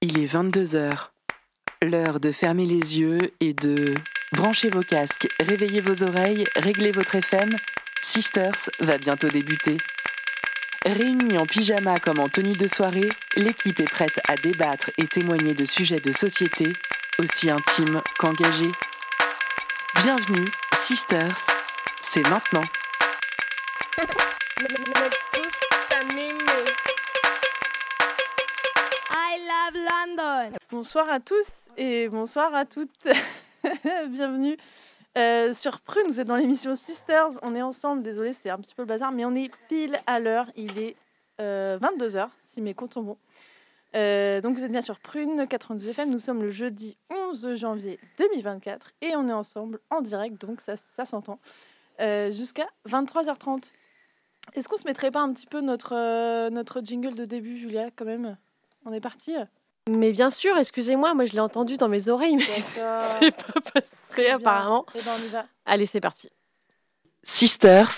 Il est 22h. L'heure de fermer les yeux et de brancher vos casques, réveiller vos oreilles, régler votre FM. Sisters va bientôt débuter. Réunis en pyjama comme en tenue de soirée, l'équipe est prête à débattre et témoigner de sujets de société aussi intimes qu'engagés. Bienvenue, Sisters, c'est maintenant. Bonsoir à tous et bonsoir à toutes. Bienvenue euh, sur Prune. Vous êtes dans l'émission Sisters. On est ensemble. Désolé, c'est un petit peu le bazar, mais on est pile à l'heure. Il est 22h, si mes comptes sont bons. Euh, donc vous êtes bien sur Prune 92 FM. Nous sommes le jeudi 11 janvier 2024 et on est ensemble en direct, donc ça, ça s'entend, euh, jusqu'à 23h30. Est-ce qu'on se mettrait pas un petit peu notre, euh, notre jingle de début, Julia, quand même? On est parti? Mais bien sûr, excusez-moi, moi je l'ai entendu dans mes oreilles, mais c'est pas passé apparemment. Et ben on y va. Allez, c'est parti. Sisters,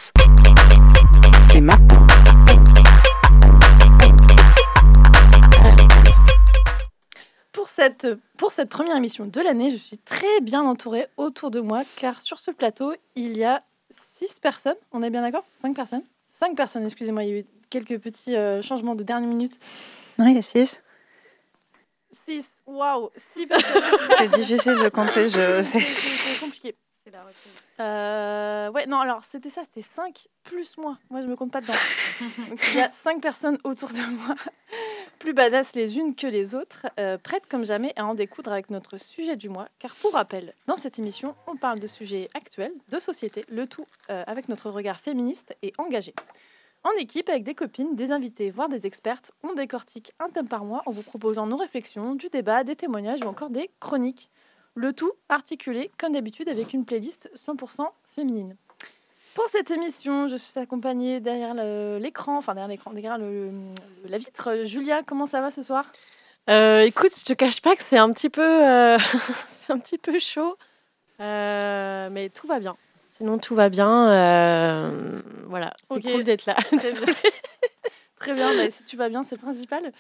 c'est maintenant. Pour cette, pour cette première émission de l'année, je suis très bien entourée autour de moi, car sur ce plateau, il y a six personnes. On est bien d'accord? Cinq personnes? Cinq personnes, excusez-moi, il y a eu quelques petits euh, changements de dernière minute. Non, il y a 6. Six, waouh Six personnes C'est difficile de compter, je C'est- sais. C'est c'est compliqué. Euh, ouais, non, alors c'était ça, c'était 5 plus moi. Moi, je me compte pas dedans. Donc, il y a 5 personnes autour de moi, plus badass les unes que les autres, euh, prêtes comme jamais à en découdre avec notre sujet du mois. Car pour rappel, dans cette émission, on parle de sujets actuels, de société, le tout euh, avec notre regard féministe et engagé. En équipe, avec des copines, des invités, voire des expertes, on décortique un thème par mois en vous proposant nos réflexions, du débat, des témoignages ou encore des chroniques. Le tout articulé, comme d'habitude, avec une playlist 100% féminine. Pour cette émission, je suis accompagnée derrière l'écran, enfin derrière l'écran, derrière la vitre. Julia, comment ça va ce soir? Euh, écoute, je te cache pas que c'est un petit peu, euh, chaud, Euh, mais tout va bien. Sinon, tout va bien. euh, voilà, c'est Ok. cool d'être là. Très bien. Très bien, bah, si tu vas bien, c'est le principal.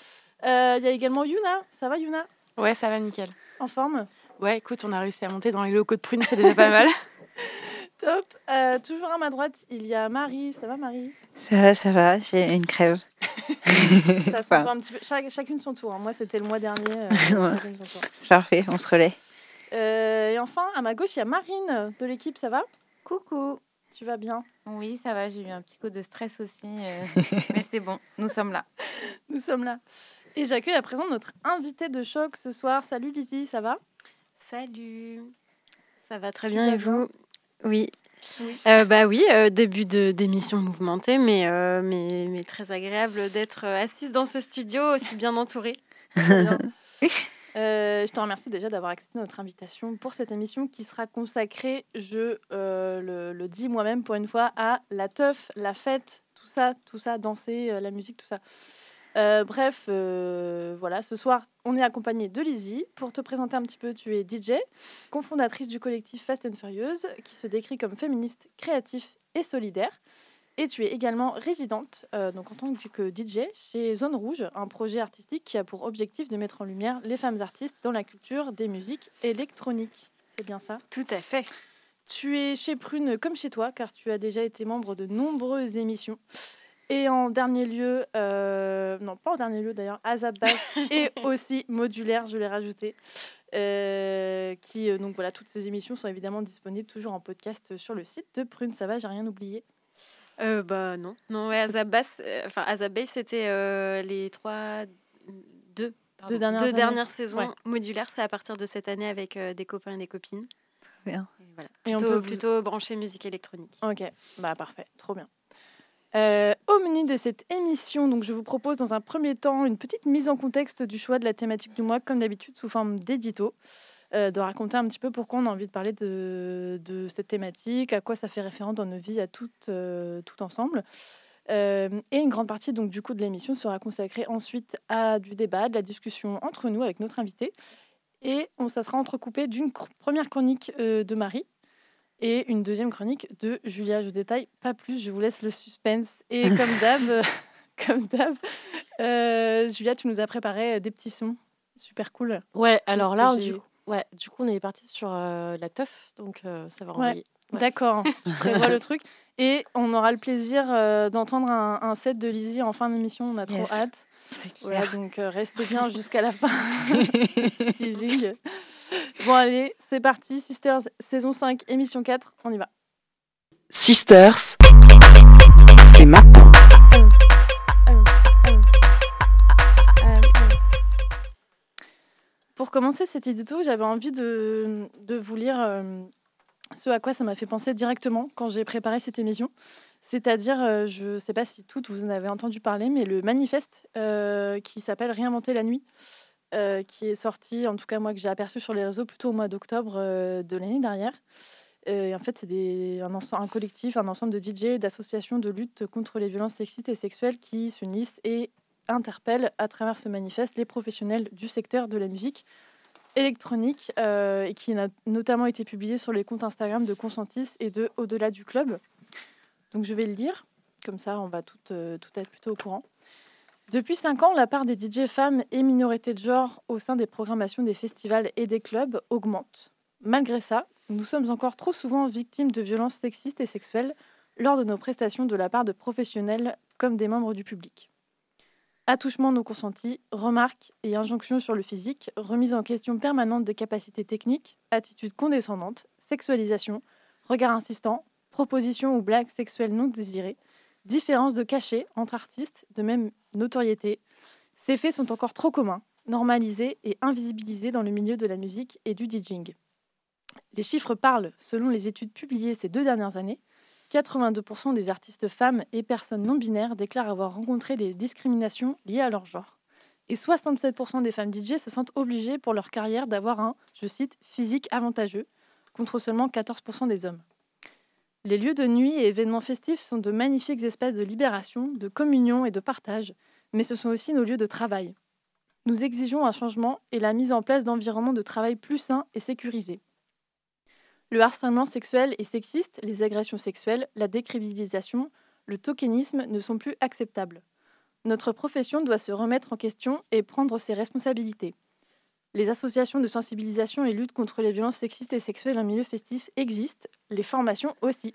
Euh, Il y a également Yuna. Ça va Yuna? Ouais, ça va nickel. En forme? Ouais, écoute, on a réussi à monter dans les locaux de Prune, c'est déjà pas mal. Top. Euh, toujours à ma droite, il y a Marie. Ça va Marie? Ça va, ça va, j'ai une crève. Ça s'entend un petit peu. Chaque- chacune son tour. hein. Moi, c'était le mois dernier. euh, Ouais. C'est parfait, on se relaie. Euh, et enfin, à ma gauche, il y a Marine de l'équipe. Ça va? Coucou. Tu vas bien? Oui, ça va, j'ai eu un petit coup de stress aussi. euh, mais c'est bon, nous sommes là. Nous sommes là. Et j'accueille à présent notre invité de choc ce soir. Salut Lizzie, ça va? Salut, ça va très bien et vous? Oui. Oui. Euh, bah oui, euh, début de d'émission mouvementée, mais, euh, mais, mais très agréable d'être assise dans ce studio aussi bien entourée. Euh, je te remercie déjà d'avoir accepté notre invitation pour cette émission qui sera consacrée, je euh, le, dis moi-même pour une fois, à la teuf, la fête, tout ça, tout ça, danser, euh, la musique, tout ça. Bref, voilà, ce soir, on est accompagné de Lizzie. Pour te présenter un petit peu, tu es DJ, cofondatrice du collectif Fast and Furious, qui se décrit comme féministe, créatif et solidaire. Et tu es également résidente, euh, donc en tant que DJ, chez Zone Rouge, un projet artistique qui a pour objectif de mettre en lumière les femmes artistes dans la culture des musiques électroniques. C'est bien ça? Tout à fait. Tu es chez Prune comme chez toi, car tu as déjà été membre de nombreuses émissions. Et en dernier lieu, euh, non pas en dernier lieu d'ailleurs, Azabas et aussi Modulaire, je l'ai rajouté. euh, qui, donc voilà, toutes ces émissions sont évidemment disponibles toujours en podcast sur le site de Prune. Ça va, j'ai rien oublié? Euh, bah non, non, ouais, Azabas, euh, enfin Azabase, c'était euh, les trois, deux, pardon, Deux dernières années. dernières saisons Ouais. modulaires. C'est à partir de cette année avec euh, des copains et des copines. Très bien. Et voilà, Et on plutôt, peut vous- plutôt branché musique électronique. Ok, bah parfait, trop bien. Euh, au menu de cette émission, donc je vous propose dans un premier temps une petite mise en contexte du choix de la thématique du mois, comme d'habitude sous forme d'édito, euh, de raconter un petit peu pourquoi on a envie de parler de, de cette thématique, à quoi ça fait référence dans nos vies à toutes, euh, tout ensemble. Euh, et une grande partie donc du coup de l'émission sera consacrée ensuite à du débat, de la discussion entre nous avec notre invité. Et on, ça sera entrecoupé d'une première chronique de Marie et une deuxième chronique de Julia. Je détaille pas plus, je vous laisse le suspense. Et comme d'hab, comme d'hab, euh, Julia, tu nous as préparé des petits sons super cool. Ouais, alors là, du coup, ouais, du coup, on est parti sur euh, la teuf, donc euh, ça va Ouais. envoyer. Ouais. D'accord, tu prévois le truc. Et on aura le plaisir euh, d'entendre un, un set de Lizzie en fin d'émission. On a trop Yes. hâte. C'est Voilà, clair. donc euh, restez bien jusqu'à la fin. Teasing. Bon, allez, c'est parti. Sisters, saison 5, émission 4. On y va. Sisters, c'est maintenant. Pour commencer cet édito, j'avais envie de, vous lire euh, ce à quoi ça m'a fait penser directement quand j'ai préparé cette émission. C'est-à-dire, euh, je ne sais pas si toutes vous en avez entendu parler, mais le manifeste euh, qui s'appelle Réinventer la nuit, qui est sorti, en tout cas moi que j'ai aperçu sur les réseaux plutôt au mois d'octobre de l'année dernière. Et en fait, c'est un, collectif, un ensemble de DJ d'associations de lutte contre les violences sexistes et sexuelles qui s'unissent et interpellent à travers ce manifeste les professionnels du secteur de la musique électronique euh, et qui a notamment été publié sur les comptes Instagram de Consentis et de Au-delà du club. Donc je vais le lire, comme ça on va tout, euh, tout être plutôt au courant. Depuis 5 ans, la part des DJ femmes et minorités de genre au sein des programmations des festivals et des clubs augmente. Malgré ça, nous sommes encore trop souvent victimes de violences sexistes et sexuelles lors de nos prestations de la part de professionnels comme des membres du public. Attouchement non consentis, remarques et injonctions sur le physique, remise en question permanente des capacités techniques, attitude condescendante, sexualisation, regard insistant, propositions ou blagues sexuelles non désirées, différence de cachet entre artistes de même notoriété. Ces faits sont encore trop communs, normalisés et invisibilisés dans le milieu de la musique et du DJing. Les chiffres parlent, selon les études publiées ces deux dernières années, 82% des artistes femmes et personnes non binaires déclarent avoir rencontré des discriminations liées à leur genre. Et 67% des femmes DJ se sentent obligées pour leur carrière d'avoir un, je cite, physique avantageux, contre seulement 14% des hommes. Les lieux de nuit et événements festifs sont de magnifiques espaces de libération, de communion et de partage, mais ce sont aussi nos lieux de travail. Nous exigeons un changement et la mise en place d'environnements de travail plus sains et sécurisés. Le harcèlement sexuel et sexiste, les agressions sexuelles, la décrédibilisation, le tokenisme ne sont plus acceptables. Notre profession doit se remettre en question et prendre ses responsabilités. Les associations de sensibilisation et lutte contre les violences sexistes et sexuelles en milieu festif existent, les formations aussi.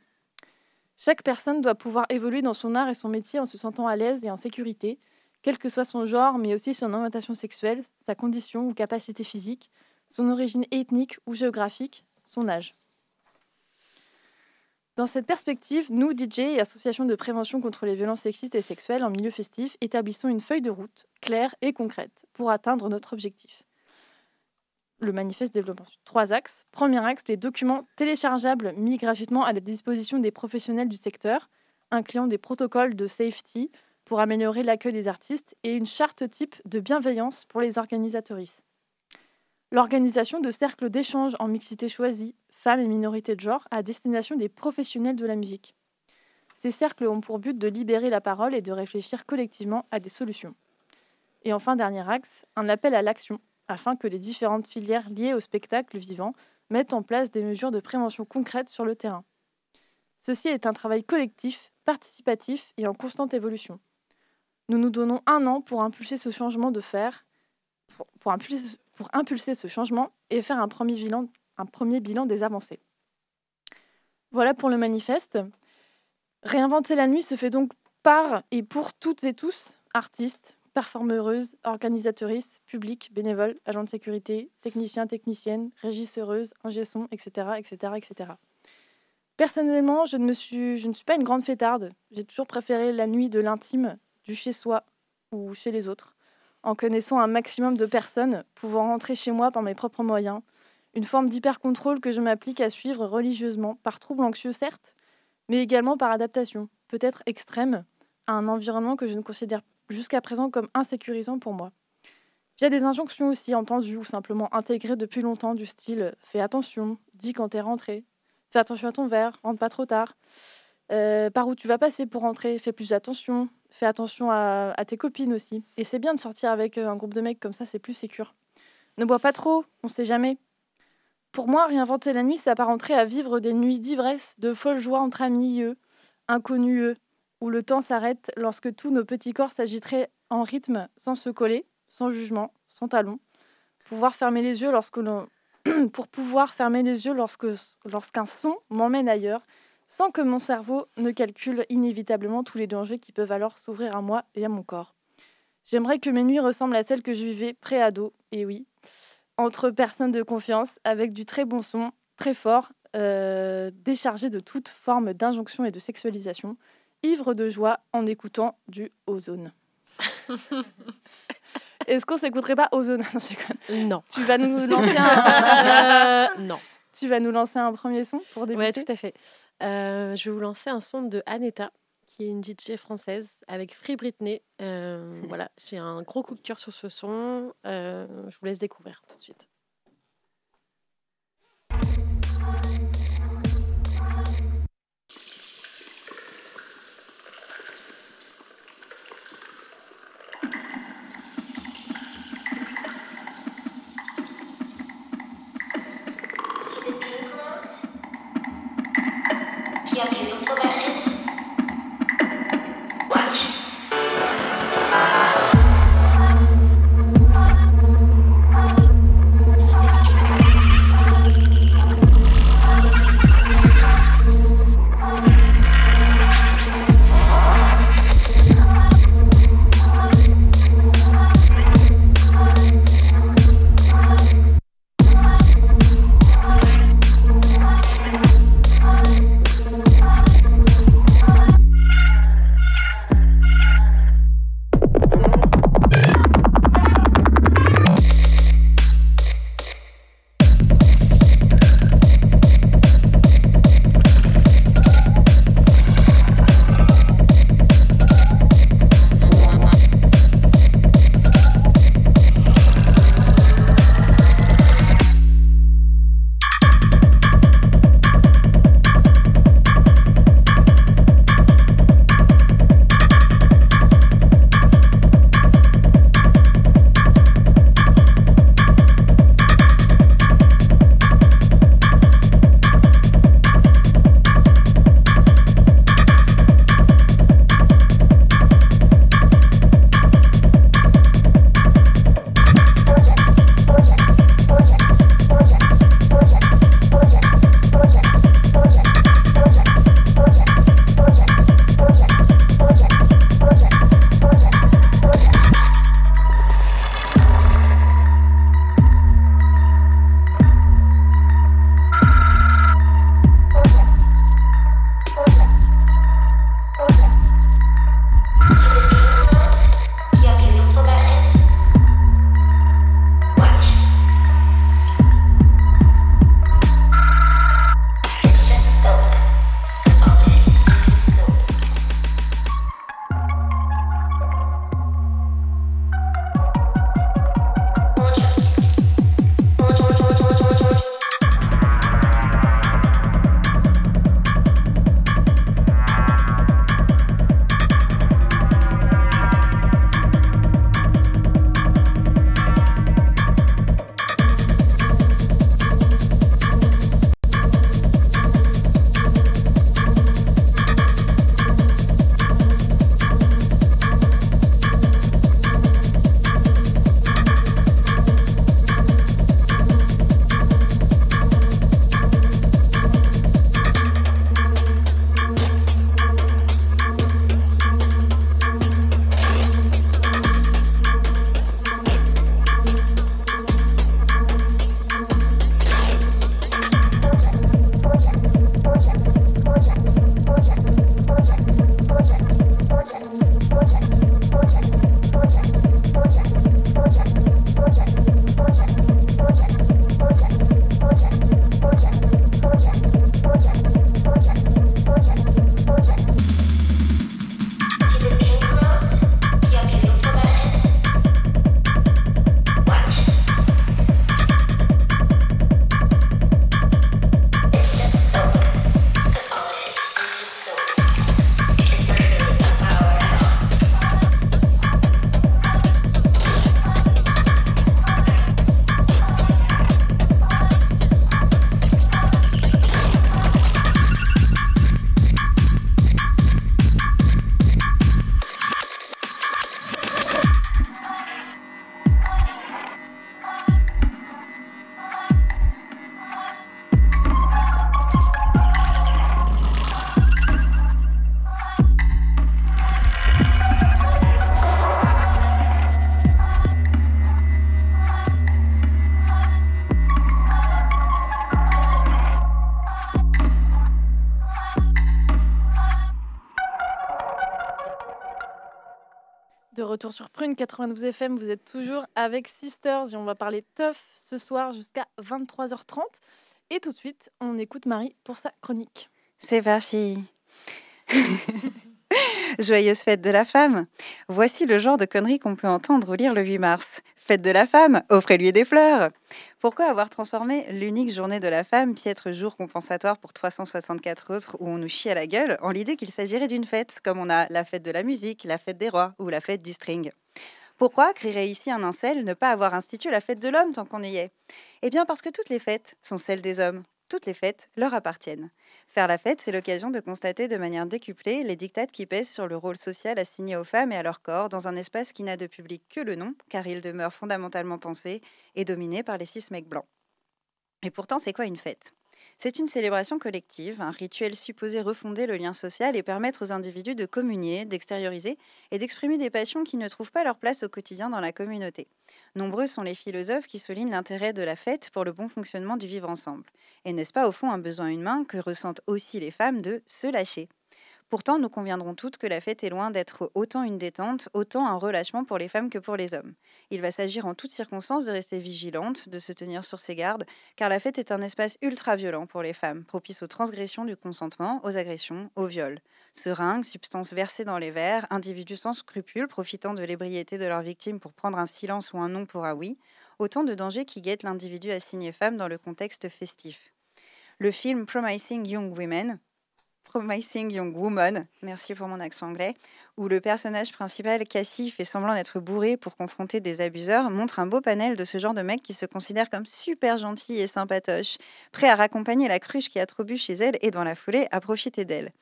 Chaque personne doit pouvoir évoluer dans son art et son métier en se sentant à l'aise et en sécurité, quel que soit son genre, mais aussi son orientation sexuelle, sa condition ou capacité physique, son origine ethnique ou géographique, son âge. Dans cette perspective, nous, DJ et associations de prévention contre les violences sexistes et sexuelles en milieu festif, établissons une feuille de route claire et concrète pour atteindre notre objectif. Le manifeste développe ensuite trois axes. Premier axe, les documents téléchargeables mis gratuitement à la disposition des professionnels du secteur, incluant des protocoles de safety pour améliorer l'accueil des artistes et une charte type de bienveillance pour les organisatrices. L'organisation de cercles d'échange en mixité choisie, femmes et minorités de genre, à destination des professionnels de la musique. Ces cercles ont pour but de libérer la parole et de réfléchir collectivement à des solutions. Et enfin, dernier axe, un appel à l'action, afin que les différentes filières liées au spectacle vivant mettent en place des mesures de prévention concrètes sur le terrain. Ceci est un travail collectif, participatif et en constante évolution. Nous nous donnons un an pour impulser ce changement de faire, pour, impulser, pour impulser ce changement et faire un premier bilan, un premier bilan des avancées. Voilà pour le manifeste. Réinventer la nuit se fait donc par et pour toutes et tous, artistes, performeuses, organisatrices, publics, bénévoles, agents de sécurité, techniciens, techniciennes, régisseuses, ingé-son, etc., etc.. Personnellement, je ne, suis, suis pas une grande fêtarde. J'ai toujours préféré la nuit de l'intime, du chez soi ou chez les autres, en connaissant un maximum de personnes, pouvant rentrer chez moi par mes propres moyens. Une forme d'hyper-contrôle que je m'applique à suivre religieusement, par trouble anxieux certes, mais également par adaptation, peut-être extrême, à un environnement que je ne considère jusqu'à présent comme insécurisant pour moi. Via des injonctions aussi entendues ou simplement intégrées depuis longtemps du style fais attention, dis quand t'es rentré, fais attention à ton verre, rentre pas trop tard, euh, par où tu vas passer pour rentrer, fais plus attention, fais attention à, tes copines aussi. Et c'est bien de sortir avec euh, un groupe de mecs comme ça, c'est plus sécure. Ne bois pas trop, on sait jamais. Pour moi, réinventer la nuit, c'est apparenterait à vivre des nuits d'ivresse, de folle joie entre amis, eux, inconnus, eux, où le temps s'arrête lorsque tous nos petits corps s'agiteraient en rythme sans se coller, sans jugement, sans talons, pour pouvoir fermer les yeux lorsqu'un son m'emmène ailleurs sans que mon cerveau ne calcule inévitablement tous les dangers qui peuvent alors s'ouvrir à moi et à mon corps. J'aimerais que mes nuits ressemblent à celles que je vivais pré-ado, et oui, entre personnes de confiance, avec du très bon son, très fort, euh, déchargé de toute forme d'injonction et de sexualisation, ivre de joie en écoutant du ozone. Est-ce qu'on s'écouterait pas ozone? Non. Tu vas nous lancer un... Euh, non. Tu vas nous lancer un premier son pour débuter? Ouais, tout à fait. Euh, je vais vous lancer un son de Aneta, qui est une DJ française avec Free Britney. Euh, voilà, j'ai un gros coup de cœur sur ce son. Euh, je vous laisse découvrir tout de suite. Prune 92 FM. Vous êtes toujours avec Sisters et on va parler teuf ce soir jusqu'à 23h30. Et tout de suite, on écoute Marie pour sa chronique. C'est parti. Joyeuse fête de la femme. Voici le genre de conneries qu'on peut entendre ou lire le 8 mars. Fête de la femme, offrez-lui des fleurs. Pourquoi avoir transformé l'unique journée de la femme, piètre jour compensatoire pour 364 autres où on nous chie à la gueule, en l'idée qu'il s'agirait d'une fête, comme on a la fête de la musique, la fête des rois ou la fête du string? Pourquoi crierait ici un incel ne pas avoir institué la fête de l'homme tant qu'on y est? Eh bien parce que toutes les fêtes sont celles des hommes. Toutes les fêtes leur appartiennent. Faire la fête, c'est l'occasion de constater de manière décuplée les dictates qui pèsent sur le rôle social assigné aux femmes et à leur corps dans un espace qui n'a de public que le nom, car il demeure fondamentalement pensé et dominé par les six mecs blancs. Et pourtant, c'est quoi une fête? C'est une célébration collective, un rituel supposé refonder le lien social et permettre aux individus de communier, d'extérioriser et d'exprimer des passions qui ne trouvent pas leur place au quotidien dans la communauté. Nombreux sont les philosophes qui soulignent l'intérêt de la fête pour le bon fonctionnement du vivre ensemble. Et n'est-ce pas au fond un besoin humain que ressentent aussi les femmes de se lâcher? Pourtant, nous conviendrons toutes que la fête est loin d'être autant une détente, autant un relâchement pour les femmes que pour les hommes. Il va s'agir en toutes circonstances de rester vigilante, de se tenir sur ses gardes, car la fête est un espace ultra-violent pour les femmes, propice aux transgressions du consentement, aux agressions, aux viols. Seringues, substances versées dans les verres, individus sans scrupules profitant de l'ébriété de leurs victimes pour prendre un silence ou un non pour un oui, autant de dangers qui guettent l'individu assigné femme dans le contexte festif. Le film Promising Young Women, Promising Young Woman, merci pour mon accent anglais, où le personnage principal, Cassie, fait semblant d'être bourré pour confronter des abuseurs, montre un beau panel de ce genre de mec qui se considère comme super gentil et sympatoche, prêt à raccompagner la cruche qui a trop bu chez elle et dans la foulée à profiter d'elle.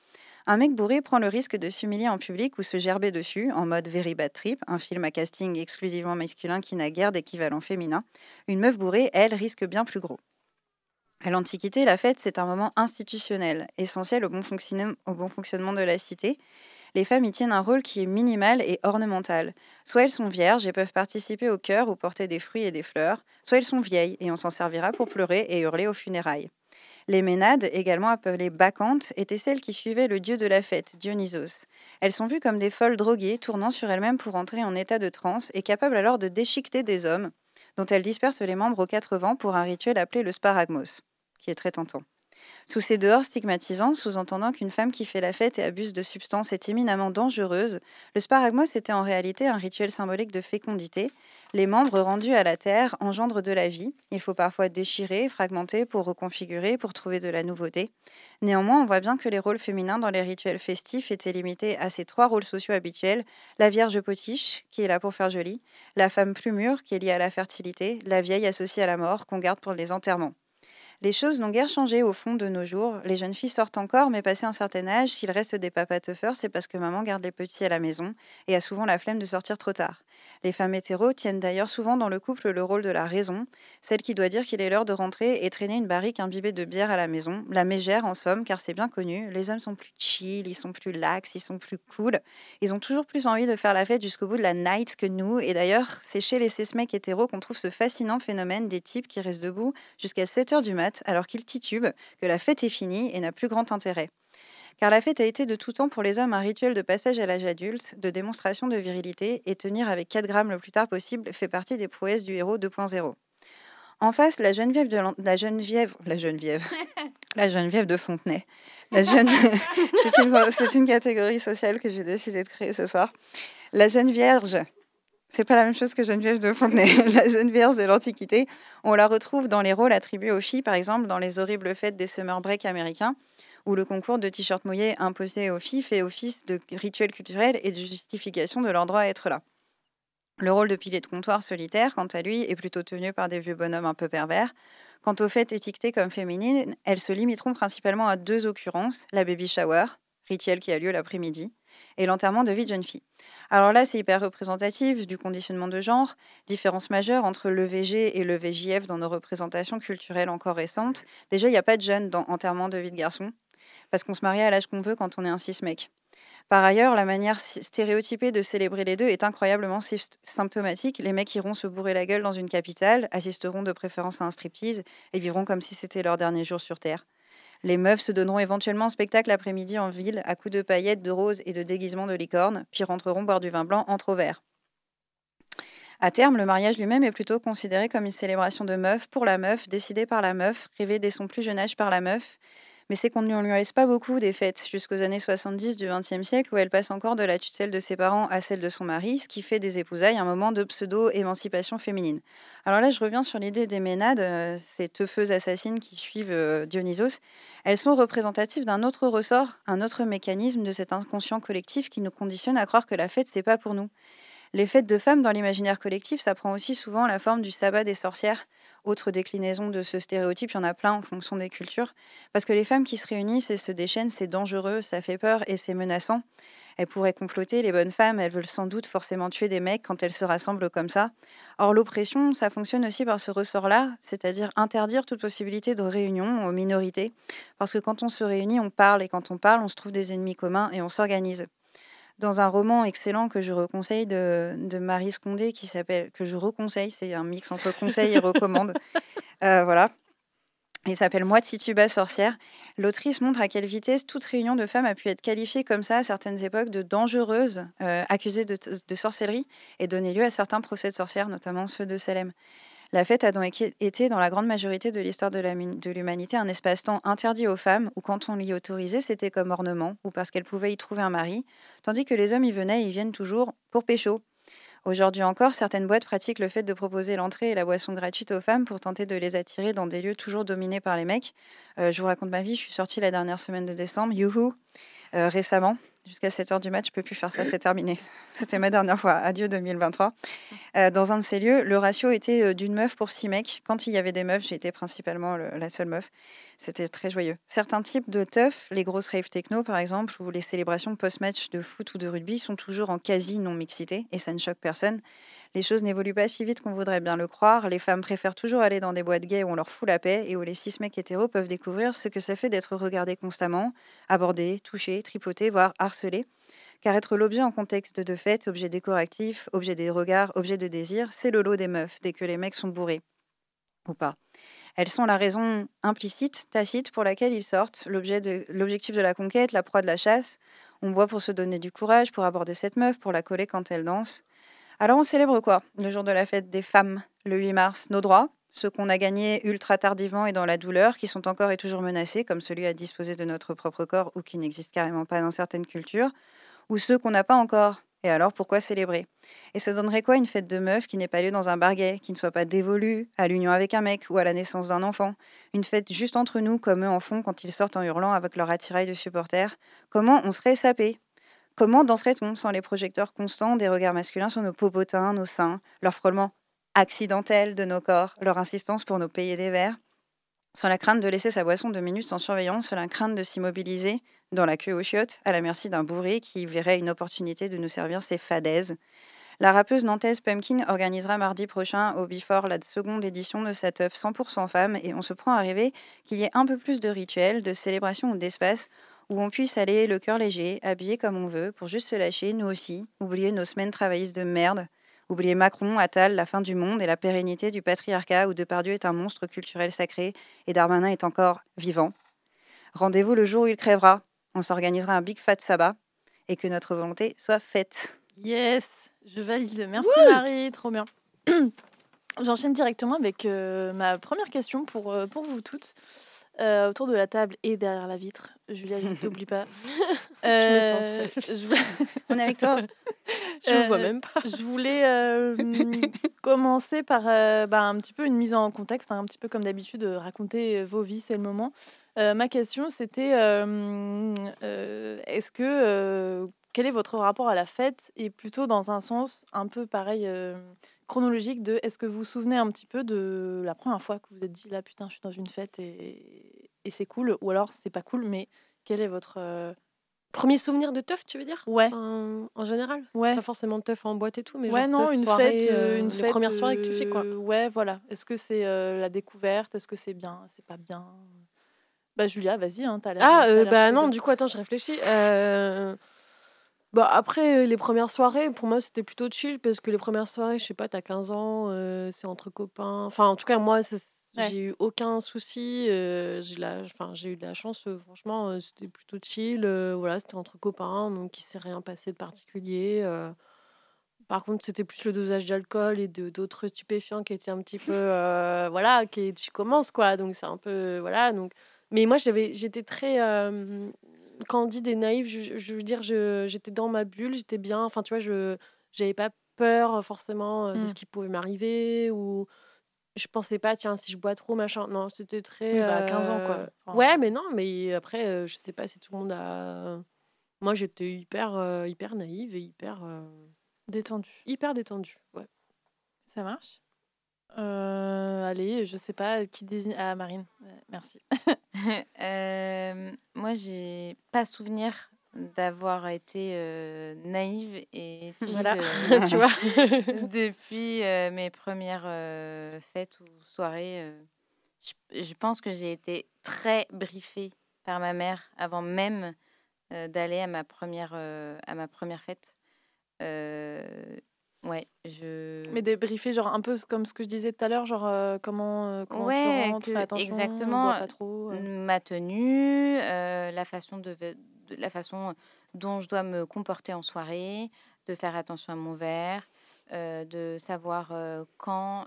Un mec bourré prend le risque de s'humilier en public ou se gerber dessus, en mode Very Bad Trip, un film à casting exclusivement masculin qui n'a guère d'équivalent féminin. Une meuf bourrée, elle, risque bien plus gros. À l'Antiquité, la fête, c'est un moment institutionnel, essentiel au bon, fonctionnement de la cité. Les femmes y tiennent un rôle qui est minimal et ornemental. Soit elles sont vierges et peuvent participer au cœur ou porter des fruits et des fleurs, soit elles sont vieilles et on s'en servira pour pleurer et hurler aux funérailles. Les ménades, également appelées bacchantes, étaient celles qui suivaient le dieu de la fête, Dionysos. Elles sont vues comme des folles droguées, tournant sur elles-mêmes pour entrer en état de transe et capables alors de déchiqueter des hommes, dont elles dispersent les membres aux quatre vents pour un rituel appelé le sparagmos qui est très tentant. Sous ces dehors stigmatisants, sous-entendant qu'une femme qui fait la fête et abuse de substances est éminemment dangereuse, le sparagmos était en réalité un rituel symbolique de fécondité. Les membres rendus à la terre engendrent de la vie. Il faut parfois déchirer, fragmenter pour reconfigurer, pour trouver de la nouveauté. Néanmoins, on voit bien que les rôles féminins dans les rituels festifs étaient limités à ces trois rôles sociaux habituels la vierge potiche, qui est là pour faire joli, la femme plus mûre, qui est liée à la fertilité, la vieille associée à la mort, qu'on garde pour les enterrements. Les choses n'ont guère changé au fond de nos jours. Les jeunes filles sortent encore, mais passé un certain âge, s'il reste des papas teufeurs, c'est parce que maman garde les petits à la maison et a souvent la flemme de sortir trop tard. Les femmes hétéros tiennent d'ailleurs souvent dans le couple le rôle de la raison, celle qui doit dire qu'il est l'heure de rentrer et traîner une barrique imbibée de bière à la maison, la mégère en somme, car c'est bien connu, les hommes sont plus chill, ils sont plus lax, ils sont plus cool, ils ont toujours plus envie de faire la fête jusqu'au bout de la night que nous, et d'ailleurs, c'est chez les mecs hétéros qu'on trouve ce fascinant phénomène des types qui restent debout jusqu'à 7 heures du mat alors qu'il titube que la fête est finie et n'a plus grand intérêt. Car la fête a été de tout temps pour les hommes un rituel de passage à l'âge adulte, de démonstration de virilité, et tenir avec 4 grammes le plus tard possible fait partie des prouesses du héros 2.0. En face, la Geneviève de la Geneviève, la Geneviève, la Geneviève de Fontenay. La jeune, c'est une, une, catégorie sociale que j'ai décidé de créer ce soir. La jeune vierge c'est pas la même chose que Geneviève de Fontenay. la jeune vierge de l'Antiquité, on la retrouve dans les rôles attribués aux filles, par exemple dans les horribles fêtes des summer break américains, où le concours de t-shirts mouillés imposé aux filles fait office de rituel culturel et de justification de leur droit à être là. Le rôle de pilier de comptoir solitaire, quant à lui, est plutôt tenu par des vieux bonhommes un peu pervers. Quant aux fêtes étiquetées comme féminines, elles se limiteront principalement à deux occurrences la baby shower, rituel qui a lieu l'après-midi, et l'enterrement de vie de jeune fille. Alors là, c'est hyper représentatif du conditionnement de genre, différence majeure entre le VG et le VJF dans nos représentations culturelles encore récentes. Déjà, il n'y a pas de jeunes dans enterrement de vie de garçon, parce qu'on se marie à l'âge qu'on veut quand on est un cis-mec. Par ailleurs, la manière stéréotypée de célébrer les deux est incroyablement symptomatique. Les mecs iront se bourrer la gueule dans une capitale, assisteront de préférence à un striptease et vivront comme si c'était leur dernier jour sur Terre. Les meufs se donneront éventuellement un spectacle l'après-midi en ville à coups de paillettes, de roses et de déguisements de licorne, puis rentreront boire du vin blanc entre verre. À terme, le mariage lui-même est plutôt considéré comme une célébration de meuf pour la meuf, décidée par la meuf, rêvée dès son plus jeune âge par la meuf, mais c'est qu'on ne lui laisse pas beaucoup des fêtes jusqu'aux années 70 du XXe siècle où elle passe encore de la tutelle de ses parents à celle de son mari, ce qui fait des épousailles un moment de pseudo-émancipation féminine. Alors là, je reviens sur l'idée des ménades, euh, ces teufeuses assassines qui suivent euh, Dionysos. Elles sont représentatives d'un autre ressort, un autre mécanisme de cet inconscient collectif qui nous conditionne à croire que la fête, c'est pas pour nous. Les fêtes de femmes dans l'imaginaire collectif, ça prend aussi souvent la forme du sabbat des sorcières, autre déclinaison de ce stéréotype, il y en a plein en fonction des cultures. Parce que les femmes qui se réunissent et se déchaînent, c'est dangereux, ça fait peur et c'est menaçant. Elles pourraient comploter, les bonnes femmes, elles veulent sans doute forcément tuer des mecs quand elles se rassemblent comme ça. Or, l'oppression, ça fonctionne aussi par ce ressort-là, c'est-à-dire interdire toute possibilité de réunion aux minorités. Parce que quand on se réunit, on parle, et quand on parle, on se trouve des ennemis communs et on s'organise dans un roman excellent que je reconseille de, de Marie Scondé qui s'appelle que je reconseille, c'est un mix entre conseil et recommande. Euh, voilà. Il s'appelle Moi de Situba sorcière. L'autrice montre à quelle vitesse toute réunion de femmes a pu être qualifiée comme ça à certaines époques de dangereuse, euh, accusée de, de, sorcellerie et donner lieu à certains procès de sorcières, notamment ceux de Salem. La fête a donc été, dans la grande majorité de l'histoire de l'humanité, un espace-temps interdit aux femmes, où quand on l'y autorisait, c'était comme ornement, ou parce qu'elles pouvaient y trouver un mari, tandis que les hommes y venaient et y viennent toujours pour pécho. Aujourd'hui encore, certaines boîtes pratiquent le fait de proposer l'entrée et la boisson gratuite aux femmes pour tenter de les attirer dans des lieux toujours dominés par les mecs. Euh, je vous raconte ma vie, je suis sortie la dernière semaine de décembre, youhou, euh, récemment. Jusqu'à 7 heures du match, je peux plus faire ça, c'est terminé. C'était ma dernière fois. Adieu 2023. Euh, dans un de ces lieux, le ratio était d'une meuf pour six mecs. Quand il y avait des meufs, j'étais principalement la seule meuf. C'était très joyeux. Certains types de teufs, les grosses rave techno par exemple, ou les célébrations post-match de foot ou de rugby, sont toujours en quasi non-mixité et ça ne choque personne. Les choses n'évoluent pas si vite qu'on voudrait bien le croire. Les femmes préfèrent toujours aller dans des boîtes gays où on leur fout la paix et où les six mecs hétéros peuvent découvrir ce que ça fait d'être regardés constamment, abordés, touchés, tripotés, voire harcelés. Car être l'objet en contexte de fête, objet décoratif, objet des regards, objet de désir, c'est le lot des meufs dès que les mecs sont bourrés. Ou pas. Elles sont la raison implicite, tacite, pour laquelle ils sortent, l'objectif de la conquête, la proie de la chasse. On voit pour se donner du courage, pour aborder cette meuf, pour la coller quand elle danse. Alors on célèbre quoi? Le jour de la fête des femmes, le 8 mars, nos droits, ceux qu'on a gagnés ultra tardivement et dans la douleur, qui sont encore et toujours menacés, comme celui à disposer de notre propre corps ou qui n'existe carrément pas dans certaines cultures, ou ceux qu'on n'a pas encore. Et alors pourquoi célébrer? Et ça donnerait quoi une fête de meuf qui n'est pas lieu dans un barguet, qui ne soit pas dévolue à l'union avec un mec ou à la naissance d'un enfant? Une fête juste entre nous, comme eux en font quand ils sortent en hurlant avec leur attirail de supporters? Comment on serait sapé Comment danserait-on sans les projecteurs constants des regards masculins sur nos popotins, nos seins, leur frôlement accidentel de nos corps, leur insistance pour nous payer des verres? Sans la crainte de laisser sa boisson deux minutes sans surveillance, sans la crainte de s'immobiliser dans la queue aux chiottes, à la merci d'un bourré qui verrait une opportunité de nous servir ses fadaises. La rappeuse nantaise Pumpkin organisera mardi prochain au Before la seconde édition de cette œuvre 100% femme et on se prend à rêver qu'il y ait un peu plus de rituels, de célébration ou d'espace où on puisse aller le cœur léger, habillé comme on veut, pour juste se lâcher, nous aussi, oublier nos semaines travaillistes de merde, oublier Macron, Attal, la fin du monde et la pérennité du patriarcat où Depardieu est un monstre culturel sacré et Darmanin est encore vivant. Rendez-vous le jour où il crèvera. On s'organisera un big fat sabbat et que notre volonté soit faite. Yes, je valide. Merci Marie, trop bien. J'enchaîne directement avec euh, ma première question pour, euh, pour vous toutes. Euh, autour de la table et derrière la vitre. Julia, je ne t'oublie pas. je me sens seule. Euh, On est avec toi. je ne vois même pas. Je voulais euh, commencer par bah, un petit peu une mise en contexte, hein, un petit peu comme d'habitude, raconter vos vies, c'est le moment. ma question, c'était est-ce que quel est votre rapport à la fête? Et plutôt dans un sens un peu pareil chronologique de est-ce que vous vous souvenez un petit peu de la première fois que vous vous êtes dit là putain je suis dans une fête et, et c'est cool ou alors c'est pas cool mais quel est votre euh, premier souvenir de teuf tu veux dire? Ouais. En, général? Ouais. Pas forcément de teuf en boîte et tout mais ouais genre non une soirée, fête euh, une les premières soirées que tu fais quoi. ouais voilà. Est-ce que c'est euh, la découverte? Est-ce que c'est bien? C'est pas bien? Bah Julia vas-y hein, t'as l'air ah bah non du coup attends je réfléchis bah, après, les premières soirées, pour moi, c'était plutôt chill parce que les premières soirées, je sais pas, t'as 15 ans, c'est entre copains. Enfin, en tout cas, moi, j'ai eu aucun souci. j'ai la... enfin, j'ai eu de la chance, franchement, c'était plutôt chill. voilà, c'était entre copains, donc il s'est rien passé de particulier. Par contre, c'était plus le dosage d'alcool et de d'autres stupéfiants qui étaient un petit peu euh, voilà, qui tu commences quoi. Donc c'est un peu voilà, donc mais moi j'avais j'étais très euh, candide et naïve, je, je veux dire j'étais dans ma bulle, j'étais bien, enfin tu vois, je j'avais pas peur forcément euh, de Mmh. ce qui pouvait m'arriver ou je pensais pas tiens si je bois trop machin. Non, c'était très Oui, bah, à 15 ans, quoi. euh, Enfin, Ouais, mais non, mais après euh, je sais pas si tout le monde a moi j'étais hyper euh, hyper naïve et hyper euh, Détendu. hyper détendue. Ouais. Ça marche? Euh, Allez, je sais pas qui désigne. Ah, Marine, Ouais, merci. Euh, moi, j'ai pas souvenir d'avoir été euh, naïve et Voilà, euh, tu vois. depuis euh, mes premières euh, fêtes ou soirées. euh, je, je pense que j'ai été très briefée par ma mère avant même euh, d'aller à ma première euh, à ma première fête. Ouais, je. Mais débriefer, genre un peu comme ce que je disais tout à l'heure, genre euh, comment, euh, comment Ouais, tu rentres, que- fais attention, exactement, bois pas trop. euh. ma tenue, euh, la façon de, la façon dont je dois me comporter en soirée, de faire attention à mon verre, de savoir quand,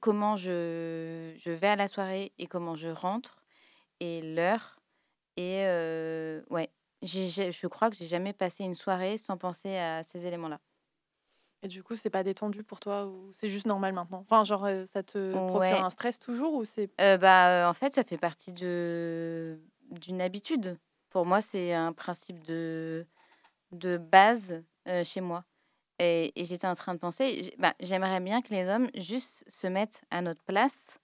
comment je, je vais à la soirée et comment je rentre et l'heure. Et ouais, j'ai- j'ai- je crois que j'ai jamais passé une soirée sans penser à ces éléments-là. Et du coup, c'est pas détendu pour toi ou c'est juste normal maintenant? Enfin, genre, euh, ça te procure Ouais. un stress toujours ou c'est. Euh, bah, euh, en fait, ça fait partie de d'une habitude. Pour moi, c'est un principe de, de base euh, chez moi. Et, et j'étais en train de penser, bah, j'aimerais bien que les hommes juste se mettent à notre place,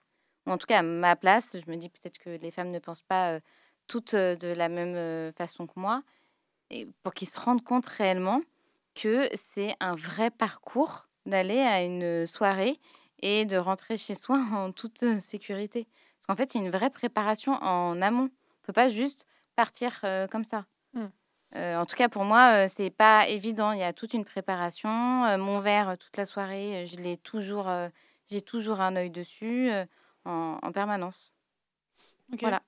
ou en tout cas à ma place. Je me dis peut-être que les femmes ne pensent pas euh, toutes de la même façon que moi, et pour qu'ils se rendent compte réellement que c'est un vrai parcours d'aller à une soirée et de rentrer chez soi en toute sécurité. Parce qu'en fait, c'est une vraie préparation en amont. On ne peut pas juste partir euh, comme ça. Mm. Euh, en tout cas, pour moi, euh, c'est pas évident. Il y a toute une préparation. Mon verre, toute la soirée, je l'ai toujours, j'ai toujours un œil dessus en, en permanence. Voilà.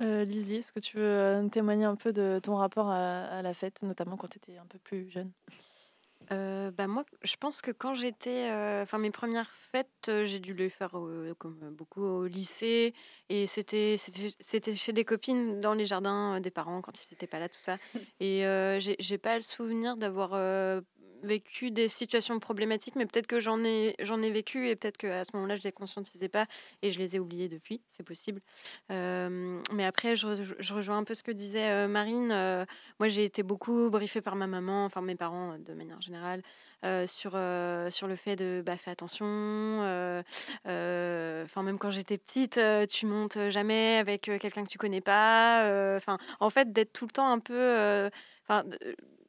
Euh, Lizzie, est-ce que tu veux euh, témoigner un peu de ton rapport à, à la fête, notamment quand tu étais un peu plus jeune? Euh, bah moi, je pense que quand j'étais, euh, enfin mes premières fêtes, j'ai dû les faire comme beaucoup au lycée, et c'était c'était chez des copines dans les jardins des parents quand ils n'étaient pas là, tout ça. Et j'ai pas le souvenir d'avoir vécu des situations problématiques, mais peut-être que j'en ai j'en ai vécu et peut-être qu'à ce moment-là je les conscientisais pas et je les ai oubliées depuis, c'est possible. Mais après, je, re- je rejoins un peu ce que disait Marine. moi, j'ai été beaucoup briefée par ma maman, enfin mes parents de manière générale, sur, sur le fait de bah, faire attention. Enfin, même quand j'étais petite, tu montes jamais avec quelqu'un que tu connais pas. Enfin, en fait, d'être tout le temps un peu.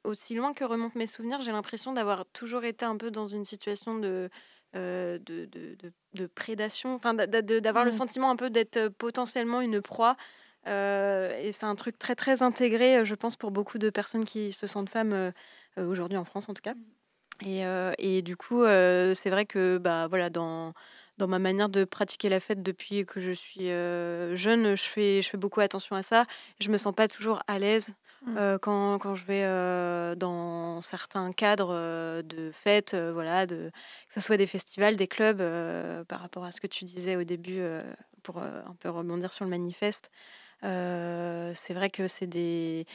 Aussi loin que remontent mes souvenirs, j'ai l'impression d'avoir toujours été un peu dans une situation de. euh, de, de, de- de prédation, enfin d'avoir le Mhm. sentiment un peu d'être potentiellement une proie euh, et c'est un truc très très intégré, je pense, pour beaucoup de personnes qui se sentent femmes euh, aujourd'hui en France en tout cas. Et, euh, et du coup, c'est vrai que bah voilà dans dans ma manière de pratiquer la fête depuis que je suis jeune, je fais je fais beaucoup attention à ça. Je me sens pas toujours à l'aise. Euh, quand, quand je vais euh, dans certains cadres euh, de fêtes, voilà, que ce soit des festivals, des clubs, par rapport à ce que tu disais au début, pour un peu rebondir sur le manifeste. C'est vrai que c'est des.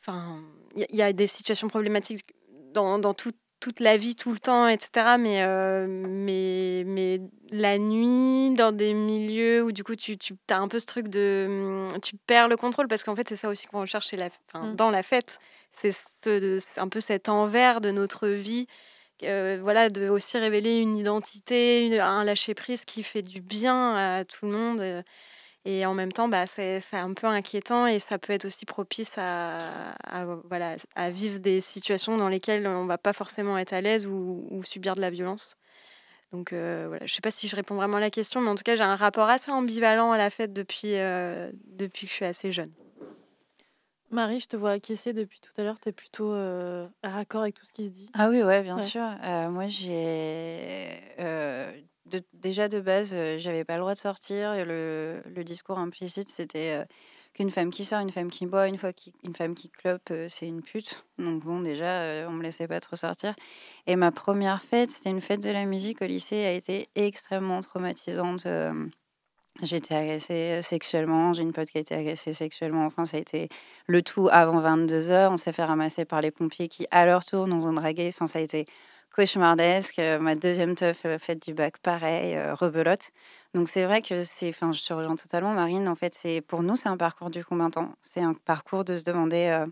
Enfin, il y, y a des situations problématiques dans, dans tout- toute la vie, tout le temps, etc. Mais, euh, mais, mais la nuit, dans des milieux où du coup tu, tu as un peu ce truc de. hum, Tu perds le contrôle parce qu'en fait, c'est ça aussi qu'on recherche chez la, enfin, Mm. dans la fête. C'est ce, un peu cet envers de notre vie. euh, voilà, de aussi révéler une identité, une- un lâcher prise qui fait du bien à tout le monde. Euh, et en même temps, bah, c'est c'est un peu inquiétant et ça peut être aussi propice à, à, voilà, à vivre des situations dans lesquelles on va pas forcément être à l'aise ou, ou subir de la violence. Donc euh, voilà, je sais pas si je réponds vraiment à la question, mais en tout cas, j'ai un rapport assez ambivalent à la fête depuis, euh, depuis que je suis assez jeune. Marie, je te vois acquiescer depuis tout à l'heure, tu es plutôt euh, à raccord avec tout ce qui se dit. Ah oui, ouais, bien Ouais. sûr. Euh, moi, j'ai euh, déjà de base, euh, j'avais pas le droit de sortir le, discours implicite, c'était euh, qu'une femme qui sort, une femme qui boit, une, fois qui, une femme qui clope, euh, c'est une pute. Donc bon, déjà, on me laissait pas trop sortir. Et ma première fête, c'était une fête de la musique au lycée, a été extrêmement traumatisante. J'ai été agressée sexuellement, j'ai une pote qui a été agressée sexuellement. Enfin, ça a été le tout avant 22 heures. On s'est fait ramasser par les pompiers qui, à leur tour, nous ont dragués. Enfin, ça a été cauchemardesque. Ma deuxième teuf, fête du bac, pareil, rebelote. Donc c'est vrai que c'est, enfin, je te rejoins totalement, Marine. En fait, c'est pour nous, c'est un parcours du combattant. C'est un parcours de se demander.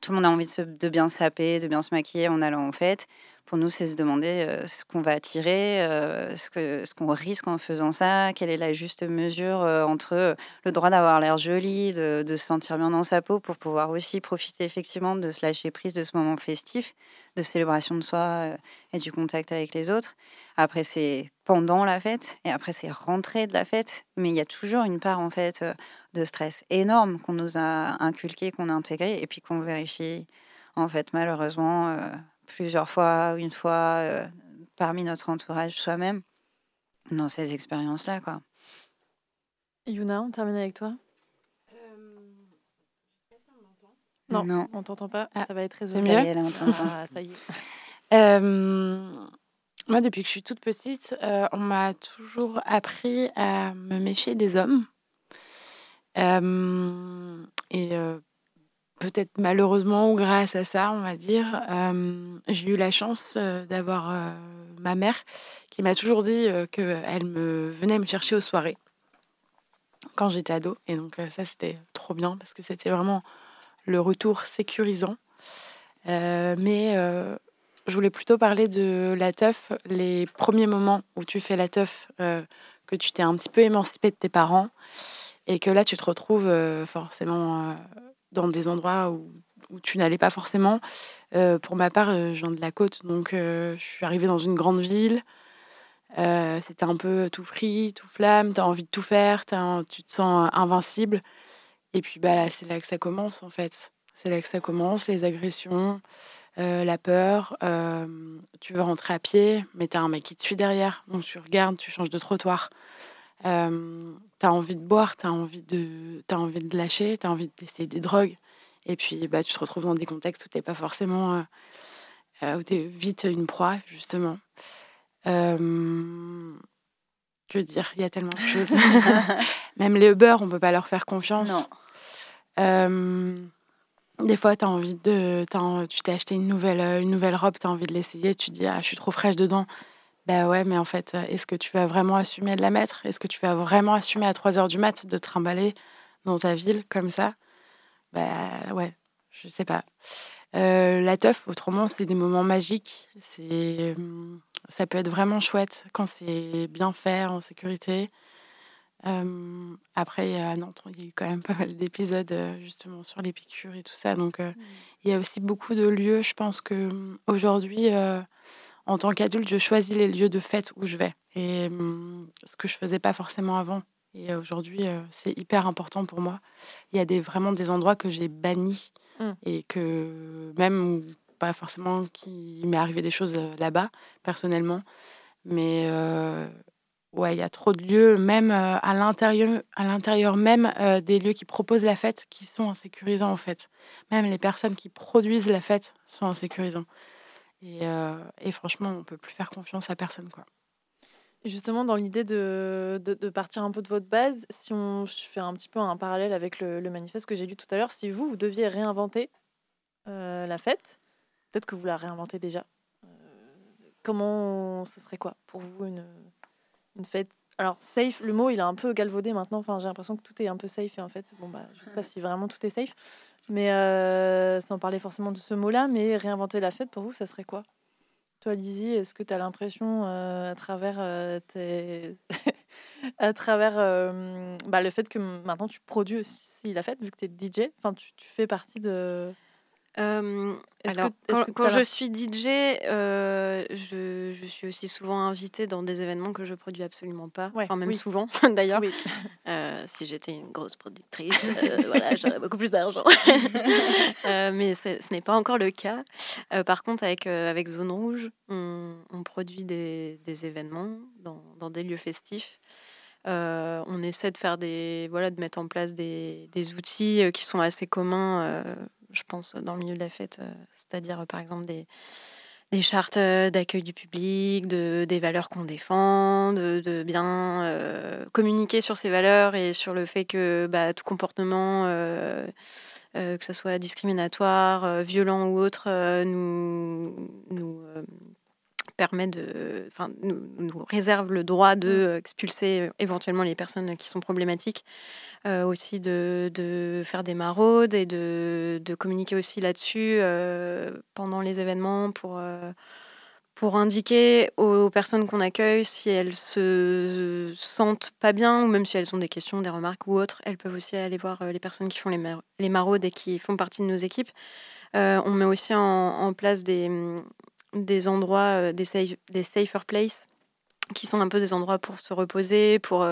tout le monde a envie de, de, bien se saper, de bien se maquiller en allant en fête pour nous, c'est se demander euh, ce qu'on va attirer, euh, ce qu'on ce risque en faisant ça, quelle est la juste mesure euh, entre le droit d'avoir l'air joli, de, de, se sentir bien dans sa peau, pour pouvoir aussi profiter effectivement de se lâcher prise de ce moment festif, de célébration de soi et du contact avec les autres. Après, c'est pendant la fête et après, c'est rentrer de la fête. Mais il y a toujours une part en fait de stress énorme qu'on nous a inculqué, qu'on a intégré et puis qu'on vérifie en fait malheureusement plusieurs fois, une fois, euh, parmi notre entourage soi-même, dans ces expériences-là. quoi. Yuna, on termine avec toi? Non, non, on t'entend pas. Ah, ça va être résolu. Ça y est, là, on ah, ça y est. Euh, moi, depuis que je suis toute petite, euh, on m'a toujours appris à me méfier des hommes. et peut-être malheureusement ou grâce à ça, on va dire, euh, j'ai eu la chance euh, d'avoir euh, ma mère qui m'a toujours dit qu'elle me venait me chercher aux soirées quand j'étais ado. Et donc ça, c'était trop bien parce que c'était vraiment le retour sécurisant. mais je voulais plutôt parler de la teuf, les premiers moments où tu fais la teuf, que tu t'es un petit peu émancipé de tes parents et que là, tu te retrouves forcément dans des endroits où, tu n'allais pas forcément. Euh, pour ma part, euh, je viens de la côte, donc euh, je suis arrivée dans une grande ville. C'était un peu tout frit, tout flamme, tu as envie de tout faire, tu te sens invincible. Et puis bah, c'est là que ça commence en fait. C'est là que ça commence, les agressions, la peur. tu veux rentrer à pied, mais tu as un mec qui te suit derrière. Donc tu regardes, tu changes de trottoir. Euh, tu as envie de boire, tu as, envie de, as envie de lâcher, tu as envie d'essayer des drogues. Et puis, bah, tu te retrouves dans des contextes où tu n'es pas forcément. Euh, euh, où tu es vite une proie, justement. Euh, que dire Il y a tellement de choses. Même les Uber, on peut pas leur faire confiance. Non. des fois, as envie de, tu t'es acheté une nouvelle, une nouvelle robe, tu as envie de l'essayer, tu te dis, ah, je suis trop fraîche dedans. Bah ouais, mais en fait, euh, est-ce que tu vas vraiment assumer de la mettre? Est-ce que tu vas vraiment assumer à 3 heures du mat de trimballer dans ta ville comme ça? Bah ouais, je sais pas. Euh, la teuf, autrement, c'est des moments magiques. C'est, hum, ça peut être vraiment chouette quand c'est bien fait, en sécurité. Hum, après, à Nantes, il y a eu quand même pas mal d'épisodes euh, justement sur les piqûres et tout ça. Donc, mmh. il y a aussi beaucoup de lieux. Je pense que hum, aujourd'hui, en tant qu'adulte, je choisis les lieux de fête où je vais. Et hum, ce que je faisais pas forcément avant. Et aujourd'hui, euh, c'est hyper important pour moi. Il y a des, vraiment des endroits que j'ai bannis mmh. et que même pas forcément qu'il m'est arrivé des choses euh, là-bas, personnellement. Mais euh, ouais, il y a trop de lieux, même à l'intérieur, à l'intérieur même des lieux qui proposent la fête, qui sont insécurisants en fait. Même les personnes qui produisent la fête sont insécurisants. Euh, et, franchement, on peut plus faire confiance à personne. quoi. Justement, dans l'idée de, de, partir un peu de votre base, si on je fais un petit peu un parallèle avec le, manifeste que j'ai lu tout à l'heure, si vous, vous deviez réinventer euh, la fête, peut-être que vous la réinventez déjà, euh, comment ce serait quoi pour vous une, une fête? Alors, safe, le mot, il est un peu galvaudé maintenant. Enfin, j'ai l'impression que tout est un peu safe. Et en fait, bon, bah, je sais pas si vraiment tout est safe. Mais euh, sans parler forcément de ce mot-là, mais réinventer la fête, pour vous, ça serait quoi? Toi, Lizzie, est-ce que tu as l'impression, euh, à travers, euh, à travers bah, le fait que maintenant tu produis aussi la fête, vu que tu es DJ, enfin, tu fais partie de alors, quand, je suis DJ, euh, je, je, suis aussi souvent invitée dans des événements que je produis absolument pas. enfin, même souvent, d'ailleurs. Euh, si j'étais une grosse productrice, euh, voilà, j'aurais beaucoup plus d'argent. mais ce n'est pas encore le cas. par contre, avec, avec Zone Rouge, on, on produit des, des événements dans, dans, des lieux festifs. on essaie de faire des voilà de mettre en place des, des outils qui sont assez communs, je pense, dans le milieu de la fête, c'est-à-dire par exemple des chartes d'accueil du public, de, des valeurs qu'on défend, de, bien communiquer sur ces valeurs et sur le fait que bah, tout comportement, que ce soit discriminatoire, violent ou autre, nous permet de, enfin, nous, nous, réserve le droit de mmh. expulser éventuellement les personnes qui sont problématiques, aussi de, de, faire des maraudes et de, de communiquer aussi là-dessus pendant les événements pour pour indiquer aux personnes qu'on accueille si elles se sentent pas bien ou même si elles ont des questions, des remarques ou autres, elles peuvent aussi aller voir les personnes qui font les, les maraudes et qui font partie de nos équipes. on met aussi en, en place des, des endroits, des, safe, des safer places, qui sont un peu des endroits pour se reposer, pour,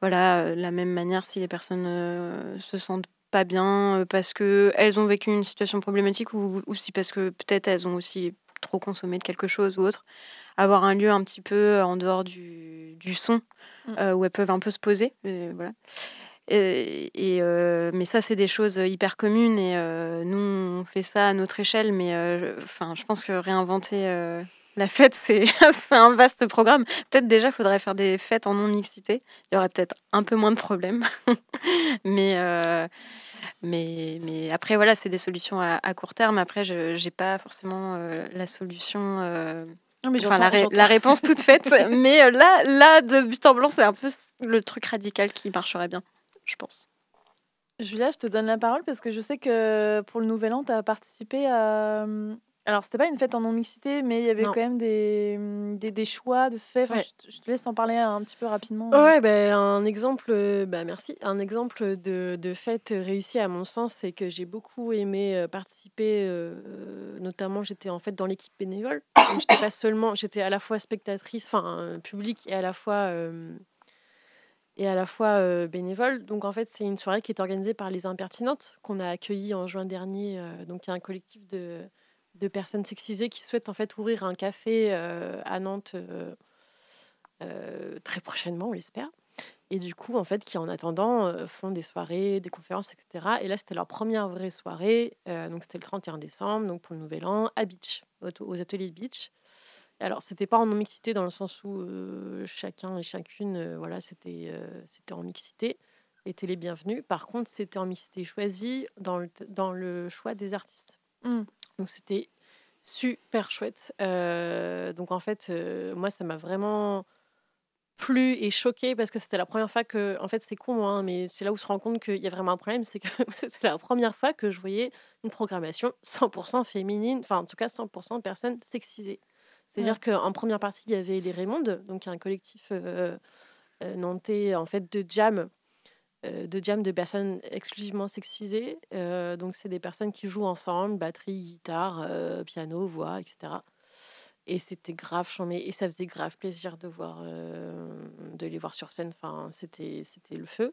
voilà, la même manière si les personnes se sentent pas bien parce qu'elles ont vécu une situation problématique ou, ou si parce que peut-être elles ont aussi trop consommé de quelque chose ou autre, avoir un lieu un petit peu en dehors du, du son mmh. où elles peuvent un peu se poser. voilà. Et, euh, mais ça, c'est des choses hyper communes et euh, nous, on fait ça à notre échelle. Mais euh, enfin, je pense que réinventer la fête, c'est un vaste programme. Peut-être déjà, il faudrait faire des fêtes en non-mixité. Il y aurait peut-être un peu moins de problèmes. mais, mais, mais après, voilà, c'est des solutions à, court terme. Après, je n'ai pas forcément la solution. enfin, la, la, réponse toute faite. mais là, là, de but en blanc, c'est un peu le truc radical qui marcherait bien je pense. Julia, je te donne la parole parce que je sais que pour le Nouvel An, tu as participé à. Hum, alors, c'était pas une fête en non-mixité, mais il y avait quand même des, hum, des, des, choix de fêtes. je, te laisse en parler un petit peu rapidement. Ouais, ben un exemple, bah, merci. Un exemple de, de fête réussie, à mon sens, c'est que j'ai beaucoup aimé euh, participer. Euh, notamment, j'étais en fait dans l'équipe bénévole. j'étais pas seulement, j'étais à la fois spectatrice, enfin, publique, et à la fois. Euh, et à la fois bénévole. Donc en fait, c'est une soirée qui est organisée par les Impertinentes qu'on a accueillie en juin dernier. donc il y a un collectif de, de, personnes sexisées qui souhaitent en fait ouvrir un café à Nantes très prochainement, on l'espère. Et du coup, en fait, qui en attendant font des soirées, des conférences, etc. Et là, c'était leur première vraie soirée. donc c'était le 31 décembre, donc pour le Nouvel An, à Beach, aux ateliers Beach. Alors, c'était pas en non-mixité dans le sens où chacun et chacune, voilà, c'était c'était en mixité, étaient les bienvenus. Par contre, c'était en mixité choisie dans le, dans le choix des artistes. Mmh. Donc, c'était super chouette. donc, en fait, moi, ça m'a vraiment plu et choqué parce que c'était la première fois que, en fait, c'est con, hein, mais c'est là où on se rend compte qu'il y a vraiment un problème, c'est que c'était la première fois que je voyais une programmation 100% féminine, enfin, en tout cas, 100% de personnes sexisées. C'est-à-dire qu'en première partie, il y avait les Raymondes, donc un collectif euh, euh, nantais en fait de jam, euh, de jam de personnes exclusivement sexisées. donc c'est des personnes qui jouent ensemble, batterie, guitare, piano, voix, etc. Et c'était grave chambé et ça faisait grave plaisir de voir, de les voir sur scène. Enfin, c'était c'était le feu.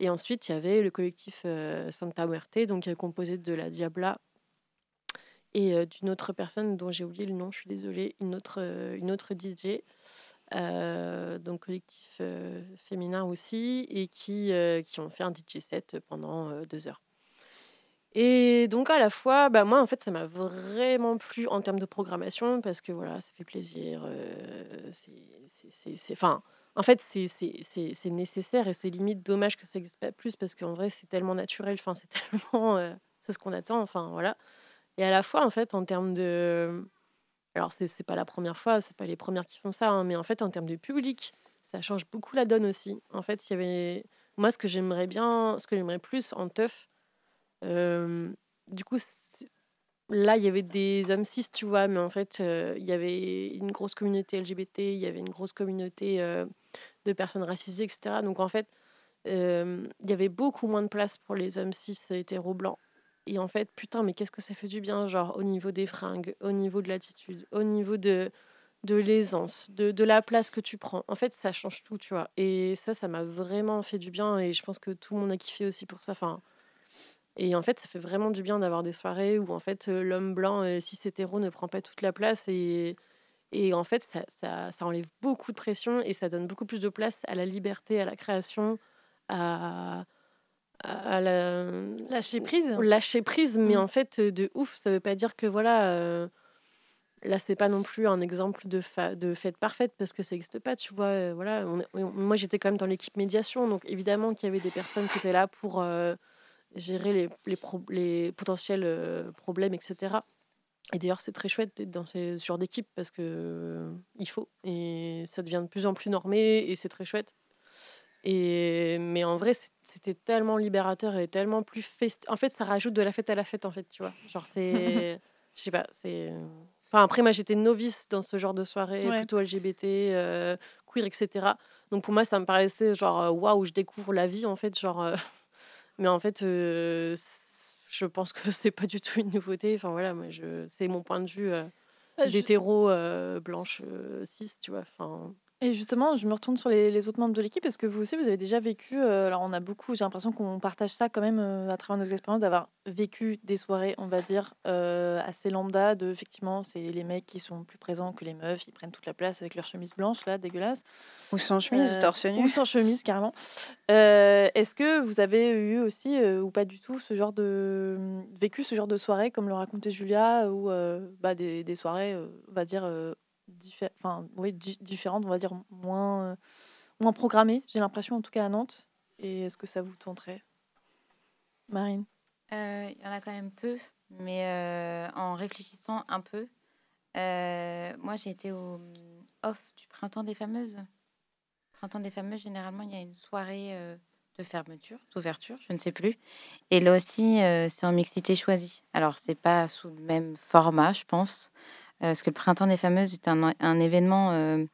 Et ensuite, il y avait le collectif Santa Muerte, donc composé de la Diabla, et d'une autre personne dont j'ai oublié le nom, je suis désolée, une autre, une autre DJ, donc collectif féminin aussi, et qui, qui ont fait un DJ set pendant deux heures. Et donc à la fois, bah moi en fait ça m'a vraiment plu en termes de programmation parce que voilà, ça fait plaisir. c'est, enfin, en fait c'est, nécessaire et c'est limite dommage que ça n'existe pas plus parce qu'en vrai c'est tellement naturel, enfin c'est tellement, c'est ce qu'on attend, enfin voilà. Et à la fois, en fait, en termes de. Alors, c'est n'est pas la première fois, c'est pas les premières qui font ça, hein, mais en fait, en termes de public, ça change beaucoup la donne aussi. En fait, il y avait. Moi, ce que j'aimerais bien, ce que j'aimerais plus en teuf, euh, du coup, là, il y avait des hommes cis, tu vois, mais en fait, euh, il y avait une grosse communauté LGBT, il y avait une grosse communauté euh, de personnes racisées, etc. Donc, en fait, il y avait beaucoup moins de place pour les hommes cis hétéro blancs. Et en fait, putain, mais qu'est-ce que ça fait du bien, genre au niveau des fringues, au niveau de l'attitude, au niveau de, de l'aisance, de, de, la place que tu prends. En fait, ça change tout, tu vois. Et ça, ça m'a vraiment fait du bien et je pense que tout le monde a kiffé aussi pour ça. Enfin, et en fait, ça fait vraiment du bien d'avoir des soirées où en fait l'homme blanc, euh, si c'est hétéro, ne prend pas toute la place et, Et en fait, ça, ça, ça, enlève beaucoup de pression et ça donne beaucoup plus de place à la liberté, à la création, à la... lâcher prise. Lâcher prise, mais mmh. en fait, de ouf. Ça veut pas dire que voilà. Euh, là, c'est pas non plus un exemple de, de fête parfaite parce que ça n'existe pas, tu vois. Euh, voilà, moi, j'étais quand même dans l'équipe médiation, donc évidemment qu'il y avait des personnes qui étaient là pour euh, gérer les, les, les potentiels problèmes, etc. Et d'ailleurs, c'est très chouette d'être dans ce genre d'équipe parce que il faut et ça devient de plus en plus normé et c'est très chouette. Et mais en vrai, c'était tellement libérateur et tellement plus festif. En fait, ça rajoute de la fête à la fête, en fait, tu vois. Genre, c'est. Je sais pas, c'est. Enfin, après, moi, j'étais novice dans ce genre de soirée, plutôt LGBT, euh, queer, etc. Donc, pour moi, ça me paraissait genre, euh, waouh, je découvre la vie, en fait. Genre. Euh, mais en fait, je pense que c'est pas du tout une nouveauté. Enfin, voilà, moi, je... c'est mon point de vue d'hétéro blanche cis, tu vois. Enfin. Et justement, je me retourne sur les, autres membres de l'équipe. Est-ce que vous aussi, vous avez déjà vécu, euh, alors on a beaucoup, j'ai l'impression qu'on partage ça quand même euh, à travers nos expériences, d'avoir vécu des soirées, on va dire, euh, assez lambda, de effectivement, c'est les mecs qui sont plus présents que les meufs, ils prennent toute la place avec leur chemise blanche, là, dégueulasse. Ou sans chemise, torse nu. Ou sans chemise, carrément. Est-ce que vous avez eu aussi, ou pas du tout, ce genre de. vécu ce genre de soirée, comme le racontait Julia, ou bah, des, des, soirées, on va dire enfin, oui, différentes, on va dire moins, euh, moins programmées, j'ai l'impression, en tout cas à Nantes. Et est-ce que ça vous tenterait? Marine? Euh, Il y en a quand même peu, mais euh, en réfléchissant un peu, moi j'ai été au off du Printemps des Fameuses. Printemps des Fameuses, généralement, il y a une soirée de fermeture, d'ouverture, je ne sais plus. Et là aussi, c'est en mixité choisie. Alors, c'est pas sous le même format, je pense. Euh, parce que le Printemps des Fameuses est un, un événement euh,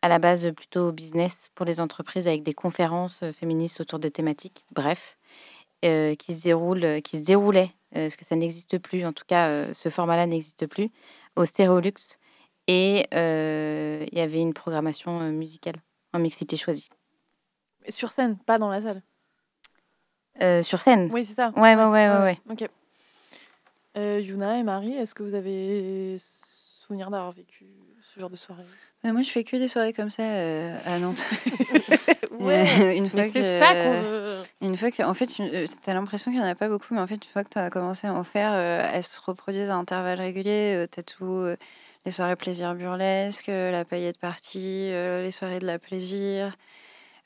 à la base plutôt business pour les entreprises avec des conférences euh, féministes autour de thématiques, bref, qui, se déroule, qui se déroulait, parce que ça n'existe plus, en tout cas ce format-là n'existe plus, au Stéréolux. Et il y avait une programmation musicale en mixité choisie. Sur scène, pas dans la salle? Sur scène? Oui, c'est ça. Ouais, ouais, ouais, ouais. ouais. Ok. Euh, Yuna et Marie, est-ce que vous avez souvenir d'avoir vécu ce genre de soirée? Moi, je fais que des soirées comme ça euh, à Nantes. ouais, une fois c'est ça qu'on veut. Une fois que, en fait, tu as l'impression qu'il n'y en a pas beaucoup, mais en fait, une fois que tu as commencé à en faire, euh, elles se reproduisent à intervalles réguliers. tu as tout, les soirées plaisir burlesque, la paillette partie, les soirées de la plaisir.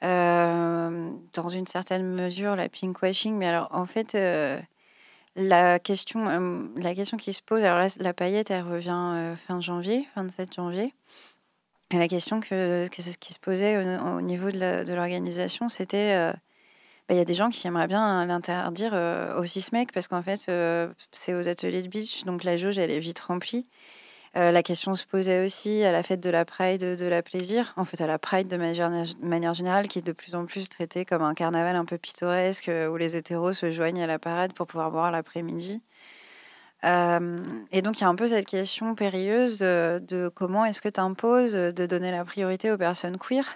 dans une certaine mesure, la pink washing. Mais alors, en fait, la question, euh, la question qui se pose, alors là, la paillette, elle revient euh, fin janvier, 27 janvier. Et la question que, que ce qui se posait au, niveau de l'organisation, c'était euh, bah, il y a des gens qui aimeraient bien l'interdire au CISMEC parce qu'en fait, c'est aux ateliers de beach, donc la jauge, elle est vite remplie. Euh, la question se posait aussi à la fête de la Pride de la plaisir, en fait à la Pride de manière, générale, qui est de plus en plus traitée comme un carnaval un peu pittoresque euh, où les hétéros se joignent à la parade pour pouvoir boire l'après-midi. Euh, et donc il y a un peu cette question périlleuse de comment est-ce que tu imposes de donner la priorité aux personnes queer?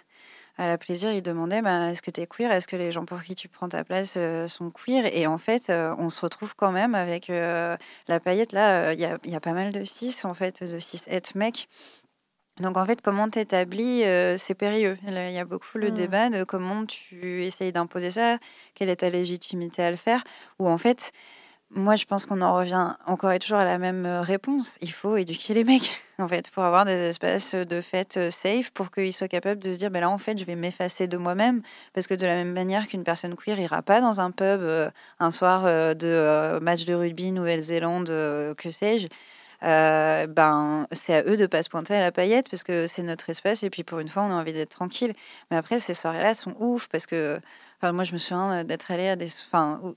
À la plaisir, il demandait bah, est-ce que tu es queer? Est-ce que les gens pour qui tu prends ta place euh, sont queer? Et en fait, euh, on se retrouve quand même avec euh, la paillette. Là, il y, a, pas mal de cis, en fait, de cis et mecs. Donc en fait, comment t'établis, c'est périlleux? Il y a beaucoup le mmh. débat de comment tu essayes d'imposer ça, quelle est ta légitimité à le faire, ou en fait, moi, je pense qu'on en revient encore et toujours à la même euh, réponse. Il faut éduquer les mecs, en fait, pour avoir des espaces de fête euh, safe, pour qu'ils soient capables de se dire, ben là, en fait, je vais m'effacer de moi-même, parce que de la même manière qu'une personne queer ira pas dans un pub euh, un soir de match de rugby Nouvelle-Zélande, que sais-je, ben c'est à eux de pas se pointer à la paillette parce que c'est notre espace et puis pour une fois on a envie d'être tranquille. Mais après ces soirées-là sont ouf parce que, enfin moi je me souviens d'être allée à des, enfin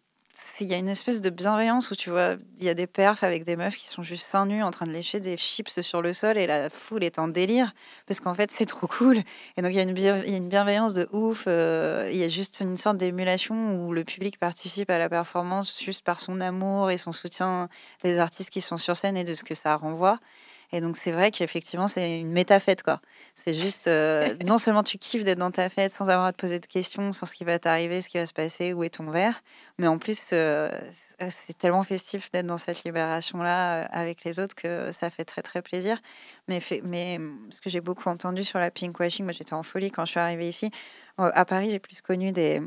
il y a une espèce de bienveillance où tu vois, il y a des perfs avec des meufs qui sont juste seins nus en train de lécher des chips sur le sol et la foule est en délire parce qu'en fait c'est trop cool. Et donc il y a une, y a une bienveillance de ouf. Euh, il y a juste une sorte d'émulation où le public participe à la performance juste par son amour et son soutien des artistes qui sont sur scène et de ce que ça renvoie. Et donc, c'est vrai qu'effectivement, c'est une méta-fête, quoi. C'est juste, euh, non seulement tu kiffes d'être dans ta fête sans avoir à te poser de questions sur ce qui va t'arriver, ce qui va se passer, où est ton verre, mais en plus, euh, c'est tellement festif d'être dans cette libération-là euh, avec les autres que ça fait très, très plaisir. Mais, mais ce que j'ai beaucoup entendu sur la pinkwashing, moi j'étais en folie quand je suis arrivée ici. À Paris, j'ai plus connu des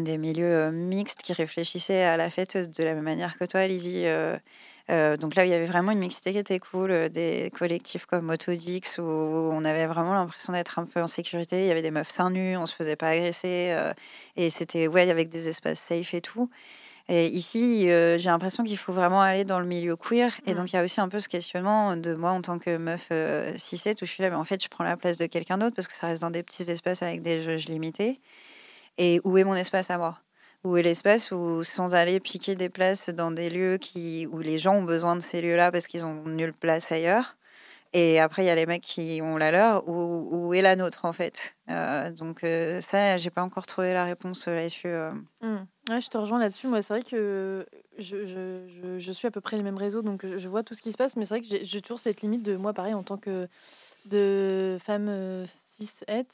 des milieux mixtes qui réfléchissaient à la fête de la même manière que toi, Lizzie. Euh, donc là, il y avait vraiment une mixité qui était cool, euh, des collectifs comme Autodix où on avait vraiment l'impression d'être un peu en sécurité. Il y avait des meufs seins nus, on se faisait pas agresser euh, et c'était ouais avec des espaces safe et tout. Et ici, j'ai l'impression qu'il faut vraiment aller dans le milieu queer. Et mmh. donc, il y a aussi un peu ce questionnement de moi en tant que meuf euh, 6 où je suis là, mais en fait, je prends la place de quelqu'un d'autre parce que ça reste dans des petits espaces avec des jeux limités. Et où est mon espace à moi? Où est l'espace où, sans aller piquer des places dans des lieux qui, où les gens ont besoin de ces lieux-là parce qu'ils ont nulle place ailleurs. Et après, il y a les mecs qui ont la leur, où, où est la nôtre, en fait. Euh, donc, euh, ça, j'ai pas encore trouvé la réponse là-dessus. Euh. Mmh. Je te rejoins là-dessus. Moi, c'est vrai que je, je, je, suis à peu près les mêmes réseaux, donc je, vois tout ce qui se passe. Mais c'est vrai que j'ai toujours cette limite de moi, pareil, en tant que de femme cis-het,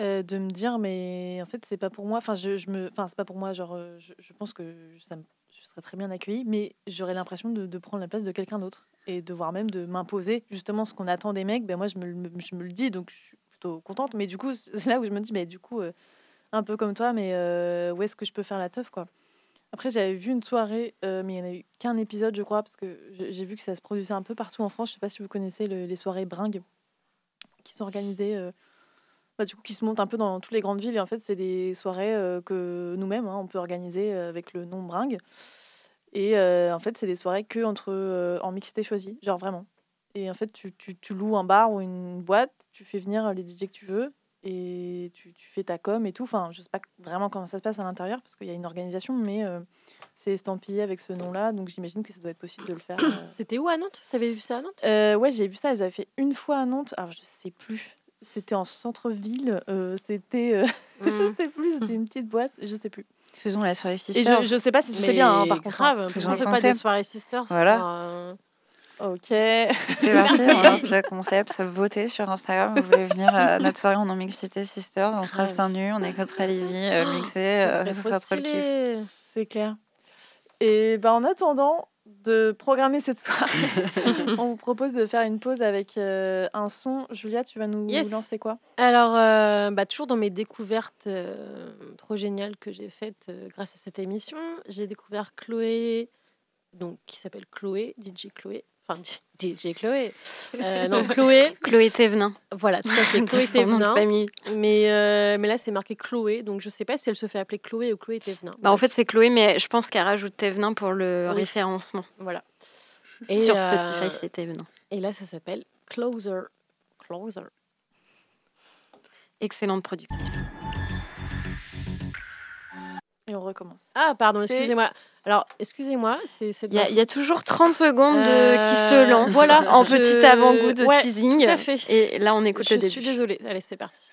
euh, de me dire mais en fait c'est pas pour moi. Enfin je, je me enfin c'est pas pour moi genre euh, je, pense que ça me, je serais très bien accueillie mais j'aurais l'impression de, prendre la place de quelqu'un d'autre et de voir même de m'imposer justement ce qu'on attend des mecs. Ben moi je me, je me le dis donc je suis plutôt contente. Mais du coup c'est là où je me dis mais du coup euh, un peu comme toi mais où est-ce que je peux faire la teuf quoi? Après j'avais vu une soirée mais il n'y en a eu qu'un épisode je crois parce que j'ai vu que ça se produisait un peu partout en France. Je sais pas si vous connaissez les soirées bringues qui sont organisées bah, du coup, qui se montent un peu dans toutes les grandes villes. Et en fait, c'est des soirées euh, que nous-mêmes, hein, on peut organiser euh, avec le nom Bringue. Et euh, en fait, c'est des soirées que entre, en mixité choisie, genre vraiment. Et en fait, tu, tu, tu, loues un bar ou une boîte, tu fais venir les DJ que tu veux et tu, tu fais ta com et tout. Enfin, je sais pas vraiment comment ça se passe à l'intérieur parce qu'il y a une organisation, mais c'est estampillé avec ce nom-là, donc j'imagine que ça doit être possible de le faire. C'était où à Nantes? T'avais vu ça à Nantes? Ouais, j'ai vu ça. Ils avaient fait une fois à Nantes. Alors, je sais plus c'était en centre-ville. Euh, c'était, euh, je mmh. sais plus, c'était une petite boîte, je sais plus. Faisons la soirée Sisters. Et je, je sais pas si c'était bien, hein, par contre. Grave, hein. Faisons on fait pas des soirées Sisters. Voilà. Euh, ok. C'est parti, on lance le concept. Votez sur Instagram. Vous voulez venir à notre soirée en non-mixité Sisters. On sera seins nus, on est contre Alizy, oh, mixé. Ça, sera trop le kiff. C'est clair. Et ben, en attendant, de programmer cette soirée, on vous propose de faire une pause avec euh, un son. Julia, tu vas nous lancer quoi? Alors, euh, bah, toujours dans mes découvertes euh, trop géniales que j'ai faites grâce à cette émission, j'ai découvert Chloé, donc qui s'appelle Chloé, DJ Chloé, Enfin, DJ Chloé. Euh, non, Chloé. Chloé Thévenin. Voilà, tout à fait. Chloé Thévenin. Mais, euh, mais là, c'est marqué Chloé. Donc, je ne sais pas si elle se fait appeler Chloé ou Chloé Thévenin. Bah, en fait, c'est Chloé, mais je pense qu'elle rajoute Thévenin pour le référencement. Voilà. Et, Sur euh, Spotify, c'est Thévenin. Et là, ça s'appelle Closer. Closer. Excellente productrice. Et on recommence. Ah, pardon, excusez-moi. Alors, excusez-moi, c'est Il y, a toujours 30 secondes qui se euh, lancent voilà, en petit avant-goût de teasing. Tout à fait. Et là, on écoute je le début. Je suis désolée. Allez, c'est parti.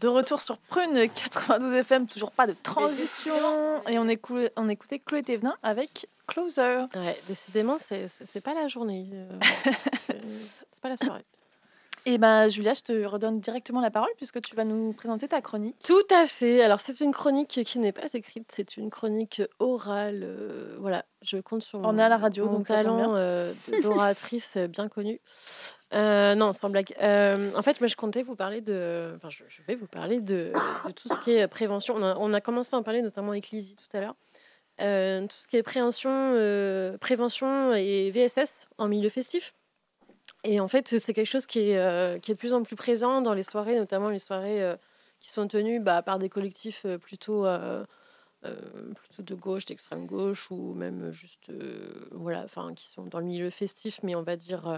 De retour sur Prune 92 FM, toujours pas de transition. Et on, écoutait, on écoutait Chloé Thévenin avec Closer. Ouais, décidément, c'est pas la journée. Euh, c'est pas la soirée. Et ben Julia, je te redonne directement la parole puisque tu vas nous présenter ta chronique. Tout à fait. Alors c'est une chronique qui n'est pas écrite, c'est une chronique orale. Euh, voilà, je compte sur on à la radio, mon donc talent euh, d'oratrice bien connue. Euh, non, sans blague. en fait, moi, je comptais vous parler de. Enfin, je, vais vous parler de, tout ce qui est prévention. On a, commencé à en parler, notamment avec Lizzie tout à l'heure. tout ce qui est prévention, prévention et VSS en milieu festif. Et en fait, c'est quelque chose qui est, euh, qui est de plus en plus présent dans les soirées, notamment les soirées euh, qui sont tenues bah, par des collectifs euh, plutôt, plutôt de gauche, d'extrême gauche, ou même juste, voilà, enfin, qui sont dans le milieu festif, mais on va dire.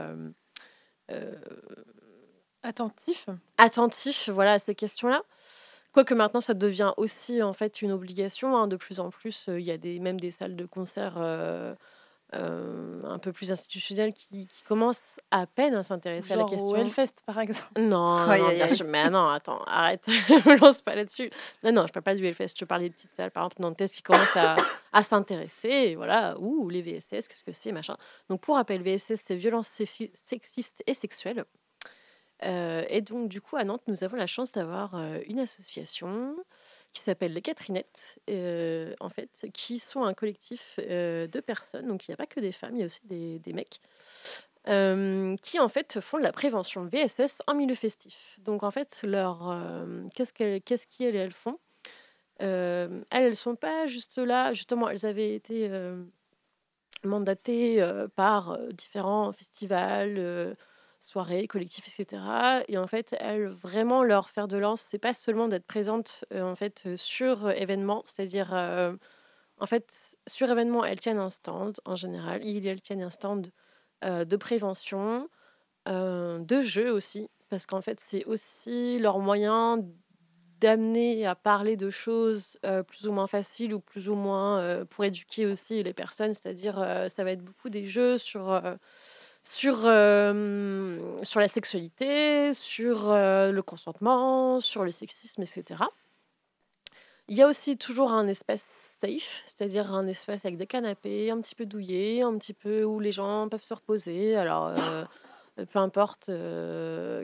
Attentif Attentif, voilà, à ces questions-là. Quoique maintenant, ça devient aussi en fait une obligation. Hein, de plus en plus, il y a des, même des salles de concert euh, un peu plus institutionnel qui, qui commence à peine à s'intéresser à la question. Hellfest, par exemple. Non, non bien sûr. Mais non, attends, arrête. ne me lance pas là-dessus. Non, non, je parle pas du Hellfest. Je parle des petites salles, par exemple, Nantes, qui commencent à, à s'intéresser. Voilà, ouh, les VSS, qu'est-ce que c'est, machin. Donc, pour rappel, VSS, c'est violence sexiste et sexuelle. Euh, et donc, du coup, à Nantes, nous avons la chance d'avoir euh, une association qui s'appelle les Catherinettes, euh, en fait, qui sont un collectif euh, de personnes, donc il n'y a pas que des femmes, il y a aussi des, mecs, euh, qui en fait font de la prévention VSS en milieu festif. Donc en fait, leur qu'est-ce qu'elles qu'est-ce elles font? Elles, elles sont pas juste là, justement, elles avaient été mandatées par différents festivals soirées, collectifs, etc. Et en fait, elles, vraiment, leur faire de lance, c'est pas seulement d'être présente euh, en fait euh, sur événements, c'est-à-dire, euh, en fait, sur événements, elles tiennent un stand en général. Elles tiennent un stand de prévention, de jeu aussi, parce qu'en fait, c'est aussi leur moyen d'amener à parler de choses plus ou moins faciles ou plus ou moins pour éduquer aussi les personnes, c'est-à-dire ça va être beaucoup des jeux sur sur, euh, sur la sexualité, sur euh, le consentement, sur le sexisme, etc. Il y a aussi toujours un espace safe, c'est-à-dire un espace avec des canapés, un petit peu douillé, un petit peu où les gens peuvent se reposer. Alors, euh, peu importe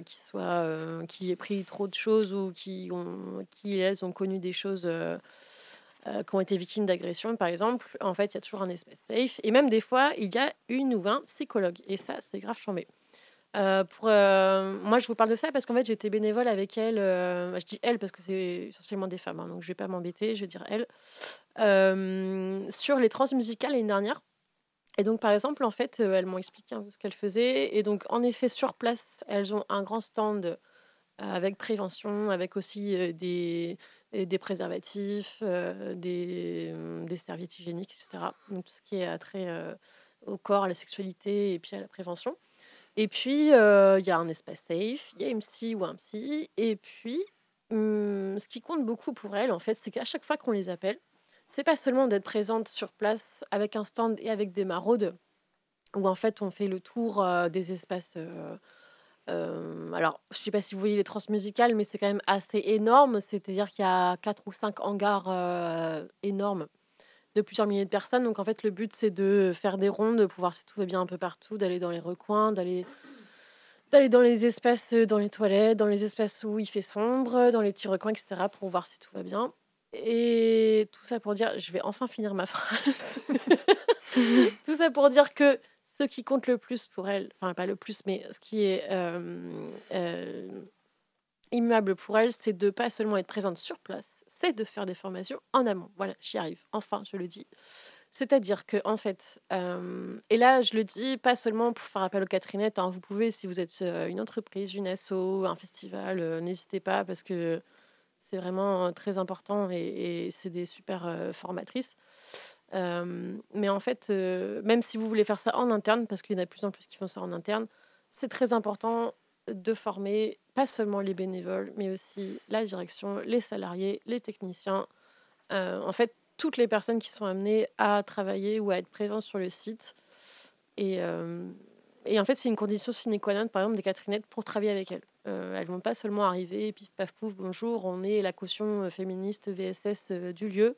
qui soit qui ait pris trop de choses ou qui, ont, qui elles ont connu des choses euh, qui ont été victimes d'agressions, par exemple, en fait, il y a toujours un espace safe. Et même des fois, il y a une ou un psychologue. Et ça, c'est grave chambé. Euh, pour, euh, moi, je vous parle de ça parce qu'en fait, j'étais bénévole avec elle. je dis elle parce que c'est essentiellement des femmes, hein, donc je vais pas m'embêter, je vais dire elle. sur les transmusicales l'année dernière. Et donc, par exemple, en fait, elles m'ont expliqué ce qu'elles faisaient. Et donc, en effet, sur place, elles ont un grand stand avec prévention, avec aussi des, des préservatifs, des, mmh, des, serviettes hygiéniques, etc. Donc tout ce qui est trait au corps, à la sexualité et puis à la prévention. Et puis, il y a un espace safe, il y a une psy ou un psy. Et puis, mmh, ce qui compte beaucoup pour elles, en fait, c'est qu'à chaque fois qu'on les appelle, c'est pas seulement d'être présente sur place avec un stand et avec des maraudes, où en fait on fait le tour des espaces euh, alors, je ne sais pas si vous voyez les transmusicales, mais c'est quand même assez énorme. C'est-à-dire qu'il y a quatre ou cinq hangars euh, énormes de plusieurs milliers de personnes. Donc, en fait, le but, c'est de faire des rondes, de pouvoir si tout va bien un peu partout, d'aller dans les recoins, d'aller d'aller dans les espaces, euh, dans les toilettes, dans les espaces où il fait sombre, dans les petits recoins, etc., pour voir si tout va bien. Et tout ça pour dire, je vais enfin finir ma phrase. tout ça pour dire que ce qui compte le plus pour elle, enfin pas le plus, mais ce qui est immuable pour elle, c'est de pas seulement être présente sur place, c'est de faire des formations en amont. Voilà, j'y arrive. Enfin, je le dis. C'est-à-dire que, en fait, et là, je le dis pas seulement pour faire appel aux Catherinettes, hein, vous pouvez, si vous êtes une entreprise, une asso, un festival, n'hésitez pas parce que c'est vraiment très important et c'est des super formatrices mais en fait, même si vous voulez faire ça en interne, parce qu'il y en a de plus en plus qui font ça en interne, c'est très important de former pas seulement les bénévoles, mais aussi la direction, les salariés, les techniciens, en fait, toutes les personnes qui sont amenées à travailler ou à être présentes sur le site. Et, en fait, c'est une condition sine qua non, par exemple, des Catherinettes pour travailler avec elles. Elles vont pas seulement arriver, pif paf pouf, bonjour, on est la caution féministe VSS du lieu.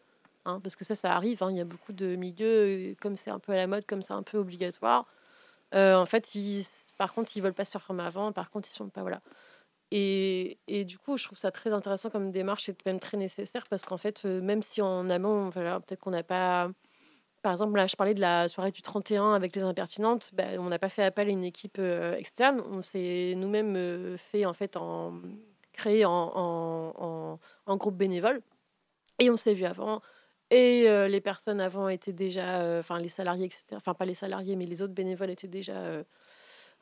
Hein, parce que ça, ça arrive. Hein. Il y a beaucoup de milieux, comme c'est un peu à la mode, comme c'est un peu obligatoire. en fait, par contre, ils veulent pas se faire former avant. Par contre, ils sont pas voilà. Et, et, du coup, je trouve ça très intéressant comme démarche et même très nécessaire parce qu'en fait, même si en amont, peut-être qu'on n'a pas par exemple, là, je parlais de la soirée du 31 avec les impertinentes. Bah, on n'a pas fait appel à une équipe euh, externe. On s'est nous-mêmes euh, fait, en fait, en, créé en, en, groupe bénévole. Et on s'est vu avant. Et les personnes avant étaient déjà, enfin, les salariés, etc. Enfin, pas les salariés, mais les autres bénévoles étaient déjà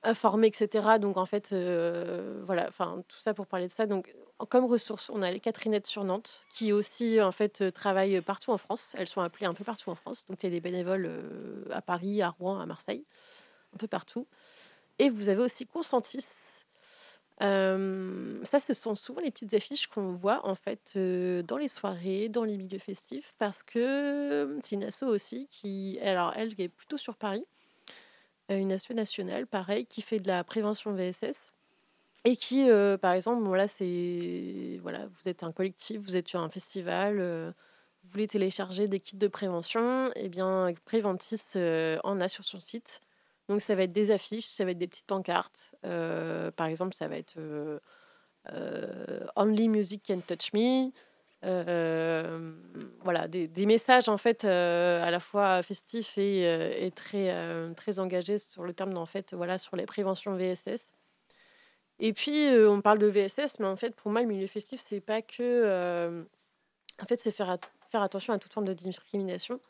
informés, etc. Donc, en fait, voilà, enfin, tout ça pour parler de ça. Donc, comme ressources, on a les Catherinettes sur Nantes, qui aussi en fait travaillent partout en France. Elles sont appelées un peu partout en France. Donc il y a des bénévoles à Paris, à Rouen, à Marseille, un peu partout. Et vous avez aussi Consentis. Ça, ce sont souvent les petites affiches qu'on voit en fait dans les soirées, dans les milieux festifs, parce que c'est une asso aussi qui, alors elle, est plutôt sur Paris, une asso nationale, pareil, qui fait de la prévention VSS et qui, par exemple, voilà, c'est voilà, vous êtes un collectif, vous êtes sur un festival, vous voulez télécharger des kits de prévention, et eh bien Préventis en a sur son site. Donc ça va être des affiches, ça va être des petites pancartes. par exemple, ça va être Only Music Can Touch Me. voilà, des, messages en fait à la fois festifs et, très, engagés sur le terme en fait, voilà, sur les préventions VSS. Et puis, on parle de VSS, mais en fait, pour moi, le milieu festif, c'est pas que. en fait, c'est faire attention à toute forme de discrimination,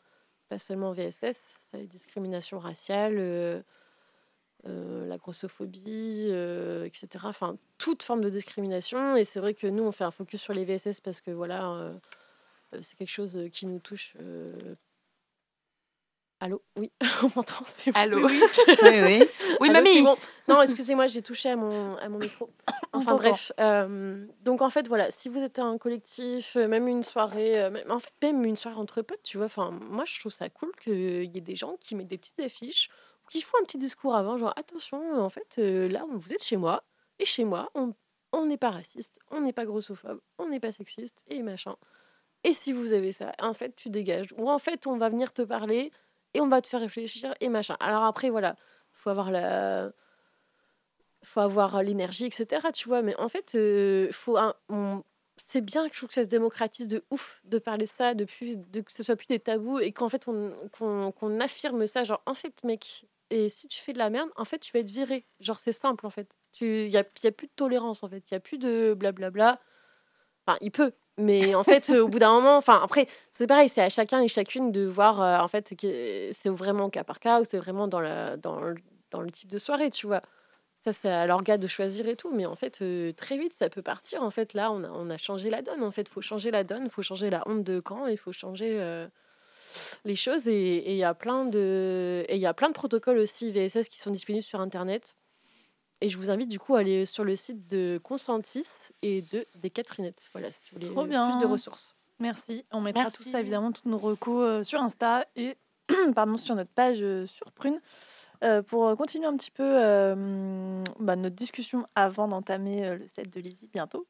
pas seulement VSS, c'est la discrimination raciale, la grossophobie, etc. Enfin, toute forme de discrimination. Et c'est vrai que nous, on fait un focus sur les VSS parce que voilà, c'est quelque chose qui nous touche Allô Oui, on m'entend. Allô Oui, oui. Oui, mamie bon. Non, excusez-moi, j'ai touché à mon, à mon micro. Enfin bref. Euh, donc en fait, voilà, si vous êtes un collectif, euh, même une soirée, euh, même, en fait, même une soirée entre potes, tu vois, enfin, moi je trouve ça cool qu'il y ait des gens qui mettent des petites affiches, qui font un petit discours avant, genre attention, en fait, là, vous êtes chez moi, et chez moi, on n'est pas raciste, on n'est pas grossophobe, on n'est pas sexiste, et machin. Et si vous avez ça, en fait, tu dégages. Ou en fait, on va venir te parler et on va te faire réfléchir et machin. Alors après, voilà, faut avoir la faut avoir l'énergie, etc. Tu vois, mais en fait, euh, faut un, c'est bien que je trouve que ça se démocratise de ouf de parler ça, depuis, de, que ce soit plus des tabous et qu'en fait on, qu'on, affirme ça. Genre, en fait, mec, et si tu fais de la merde, en fait, tu vas être viré. Genre, c'est simple en fait. Il n'y a, y a plus de tolérance en fait. Il n'y a plus de blablabla. Enfin, il peut, mais en fait, au bout d'un moment, enfin après, c'est pareil, c'est à chacun et chacune de voir euh, en fait c'est vraiment cas par cas ou c'est vraiment dans, la, dans, le, dans le type de soirée, tu vois. Ça, c'est à l'organe de choisir et tout, mais en fait, euh, très vite, ça peut partir. En fait, là, on a, on a changé la donne. En fait, faut changer la donne, faut changer la honte de camp, il faut changer euh, les choses. Et il y a plein de, et il y a plein de protocoles aussi VSS qui sont disponibles sur Internet. Et je vous invite du coup à aller sur le site de Consentis et de des Catherinettes. Voilà, si vous voulez plus de ressources. Merci. On mettra tout ça évidemment, toutes nos recos euh, sur Insta et pardon, sur notre page euh, sur Prune. Euh, pour continuer un petit peu bah, notre discussion avant d'entamer le set de Lizzie bientôt.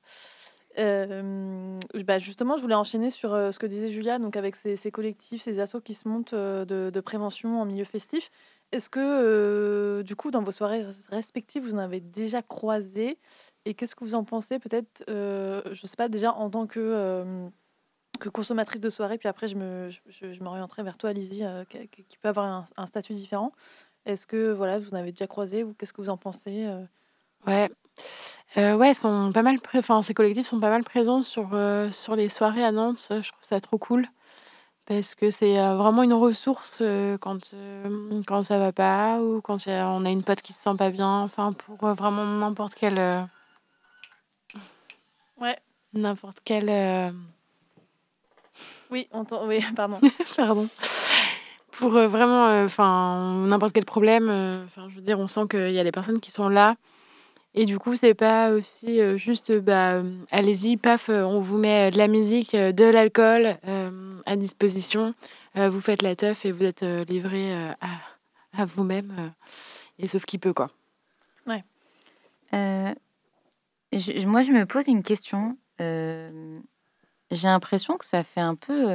Bah, justement, je voulais enchaîner sur ce que disait Julia, donc avec ces, collectifs, ces assos qui se montent de, de, prévention en milieu festif. Est-ce que, du coup, dans vos soirées respectives, vous en avez déjà croisé Et qu'est-ce que vous en pensez Peut-être, je ne sais pas, déjà en tant que, que consommatrice de soirée, puis après, je me, je, m'orienterai vers toi, Lizzie, qui, peut avoir un, statut différent. Est-ce que, voilà, vous en avez déjà croisé ou qu'est-ce que vous en pensez Ouais. ouais, sont pas mal enfin, ces collectifs sont pas mal présents sur, sur les soirées à Nantes. Je trouve ça trop cool. Parce que c'est vraiment une ressource quand, quand ça va pas ou quand on a une pote qui se sent pas bien. Enfin, pour vraiment n'importe quel. Ouais. N'importe quel. Oui, on oui, pardon. pardon. Pour vraiment, enfin, n'importe quel problème. Enfin, je veux dire, on sent qu'il y a des personnes qui sont là et du coup, c'est pas aussi juste, bah, allez-y, paf, on vous met de la musique, de l'alcool à disposition. vous faites la teuf et vous êtes livré à, vous-même. et sauf qui peut, quoi. Ouais. moi, je me pose une question. J'ai l'impression que ça fait un peu,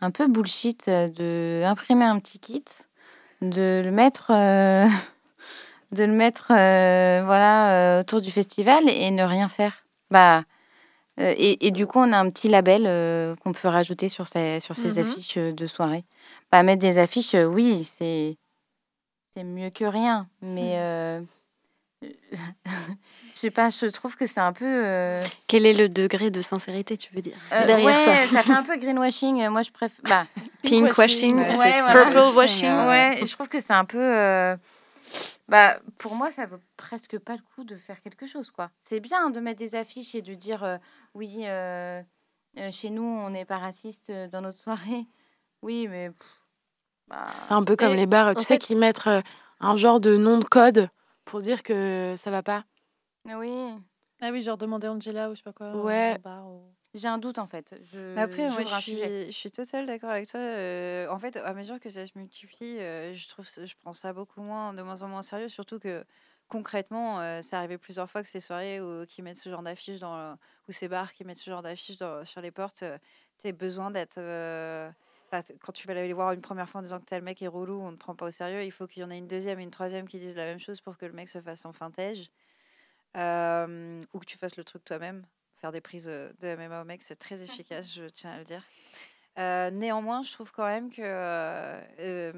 un peu bullshit de imprimer un petit kit, de le mettre, de le mettre, voilà, autour du festival et ne rien faire. Bah, et, du coup, on a un petit label qu'on peut rajouter sur ces, sur ces mmh affiches de soirée. Bah, mettre des affiches, oui, c'est c'est mieux que rien, mais mmh. je sais pas, je trouve que c'est un peu. Quel est le degré de sincérité, tu veux dire derrière ouais, ça? Ça fait un peu greenwashing. Moi, je préfère. Bah, pink washing, purple washing. Ouais, je trouve que c'est un peu. Bah, pour moi, ça vaut presque pas le coup de faire quelque chose, quoi. C'est bien de mettre des affiches et de dire oui, chez nous, on n'est pas raciste dans notre soirée. Oui, mais. Bah, c'est un peu comme les bars, tu sais, qui mettent un genre de nom de code pour dire que ça va pas. Oui. Ah oui, genre demander Angela ou je sais pas quoi. Ouais. J'ai un doute en fait. Je, Après, moi, je suis, je suis totalement d'accord avec toi. Euh, en fait, à mesure que ça se multiplie, euh, je trouve, je prends ça beaucoup moins, de moins en moins sérieux. Surtout que concrètement, euh, c'est arrivé plusieurs fois que ces soirées où, qui mettent ce genre d'affiches dans, ou ces bars qui mettent ce genre d'affiches sur les portes, tu as besoin d'être quand tu vas aller voir une première fois en disant que tel mec est relou, on ne prend pas au sérieux, il faut qu'il y en ait une deuxième et une troisième qui disent la même chose pour que le mec se fasse en fintège. Euh, ou que tu fasses le truc toi-même. Faire des prises euh, de MMA au mec, c'est très efficace, je tiens à le dire. Euh, néanmoins, je trouve quand même que,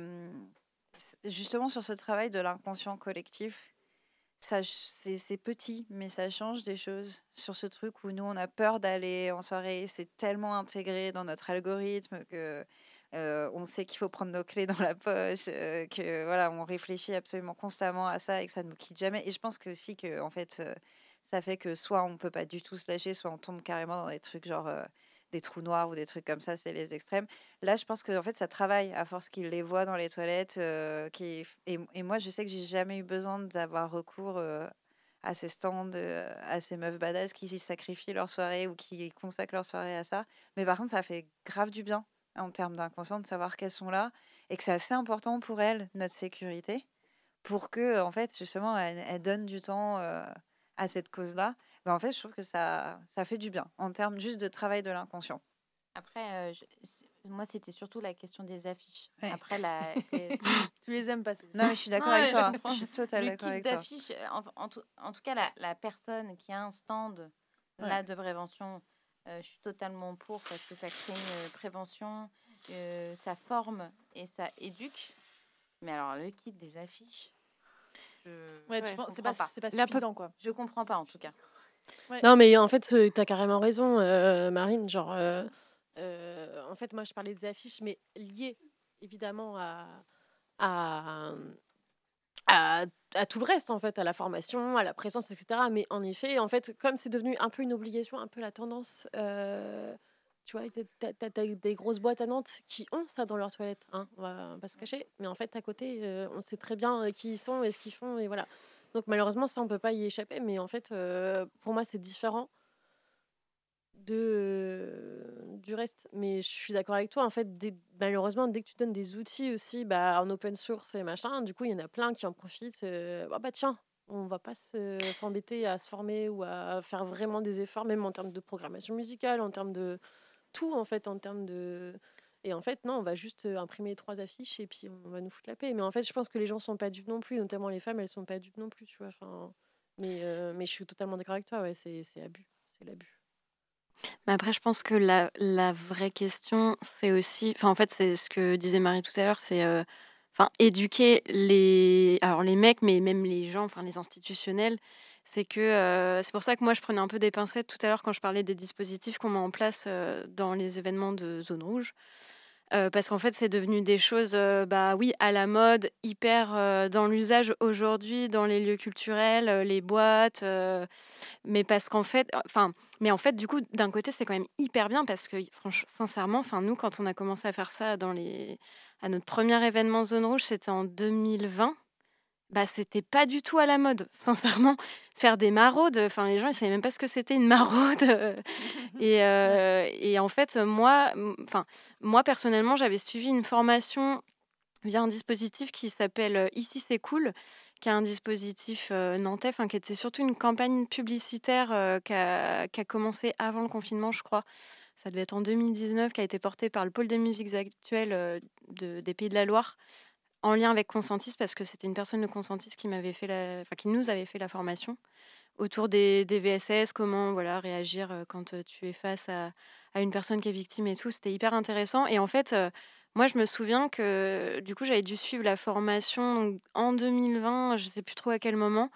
justement, sur ce travail de l'inconscient collectif, c'est petit, mais ça change des choses sur ce truc où nous, on a peur d'aller en soirée. C'est tellement intégré dans notre algorithme que on sait qu'il faut prendre nos clés dans la poche, que voilà, on réfléchit absolument constamment à ça et que ça ne nous quitte jamais. Et je pense que aussi que en fait, ça fait que soit on peut pas du tout se lâcher, soit on tombe carrément dans des trucs genre des trous noirs ou des trucs comme ça, c'est les extrêmes. Là, je pense que en fait, ça travaille à force qu'ils les voient dans les toilettes. qui... et, et, moi, je sais que j'ai jamais eu besoin d'avoir recours à ces stands, à ces meufs badass qui sacrifient leur soirée ou qui consacrent leur soirée à ça. Mais par contre, ça fait grave du bien en termes d'inconscient de savoir qu'elles sont là et que c'est assez important pour elles, notre sécurité, pour que, en fait, justement, elles, donnent du temps à cette cause-là. Ben, en fait, je trouve que ça, ça fait du bien en termes juste de travail de l'inconscient. Après, moi, c'était surtout la question des affiches. Après, la... tu les aimes pas Non, mais je suis d'accord avec toi. Je suis totalement d'accord avec toi. En, en, tout, en, tout, cas, la, la, personne qui a un stand là de prévention, euh, je suis totalement pour parce que ça crée une prévention, euh, ça forme et ça éduque. Mais alors, le kit des affiches, je... ouais, tu c'est pas, pas. pas suffisant, quoi. Je comprends pas, en tout cas. Non, mais en fait, tu as carrément raison, euh, Marine. Genre, en fait, moi, je parlais des affiches, mais liées évidemment à, à, à, tout le reste, en fait, à la formation, à la présence, etc. Mais en effet, en fait, comme c'est devenu un peu une obligation, un peu la tendance, euh, tu vois, tu as, des grosses boîtes à Nantes qui ont ça dans leurs toilettes, hein, on va pas se cacher. Mais en fait, à côté, euh, on sait très bien euh, qui ils sont et ce qu'ils font, et voilà. Donc malheureusement, ça, on peut pas y échapper. Mais en fait, pour moi, c'est différent de, du reste. Mais je suis d'accord avec toi. En fait, malheureusement, dès que tu donnes des outils aussi bah, en open source et machin, du coup, il y en a plein qui en profitent. Euh, bah, bah, tiens, on va pas s'embêter à se former ou à faire vraiment des efforts, même en termes de programmation musicale, en termes de tout, en fait, en termes de. Et en fait, non, on va juste imprimer trois affiches et puis on va nous foutre la paix. Mais en fait, je pense que les gens sont pas dupes non plus, notamment les femmes, elles sont pas dupes non plus, tu vois. Enfin, mais, mais je suis totalement d'accord avec toi, ouais, c'est abus, c'est l'abus. Mais après, je pense que la, la vraie question, c'est aussi, enfin, en fait, c'est ce que disait Marie tout à l'heure, c'est enfin, éduquer les, alors les mecs, mais même les gens, enfin, les institutionnels. C'est que c'est pour ça que moi, je prenais un peu des pincettes tout à l'heure quand je parlais des dispositifs qu'on met en place dans les événements de zone rouge. parce qu'en fait, c'est devenu des choses, bah oui, à la mode, hyper dans l'usage aujourd'hui, dans les lieux culturels, les boîtes. mais parce qu'en fait, enfin, mais en fait, du coup, d'un côté, c'est quand même hyper bien parce que, franchement, sincèrement, enfin, nous, quand on a commencé à faire ça dans les... à notre premier événement Zone Rouge, c'était en 2020. Bah, c'était pas du tout à la mode, sincèrement. Faire des maraudes, enfin, les gens, ils savaient même pas ce que c'était une maraude. et, euh, et en fait, moi, enfin, moi, personnellement, j'avais suivi une formation via un dispositif qui s'appelle Ici c'est cool, qui est un dispositif nantais, enfin, qui était surtout une campagne publicitaire qui a, qui, a, commencé avant le confinement, je crois. Ça devait être en 2019, qui a été porté par le pôle des musiques actuelles de, des Pays de la Loire, en lien avec Consentis, parce que c'était une personne de Consentis qui, m'avait fait enfin, qui nous avait fait la formation autour des, VSS, comment voilà, réagir quand tu es face à, à, une personne qui est victime et tout. C'était hyper intéressant. Et en fait, moi, je me souviens que du coup, j'avais dû suivre la formation en 2020, je ne sais plus trop à quel moment.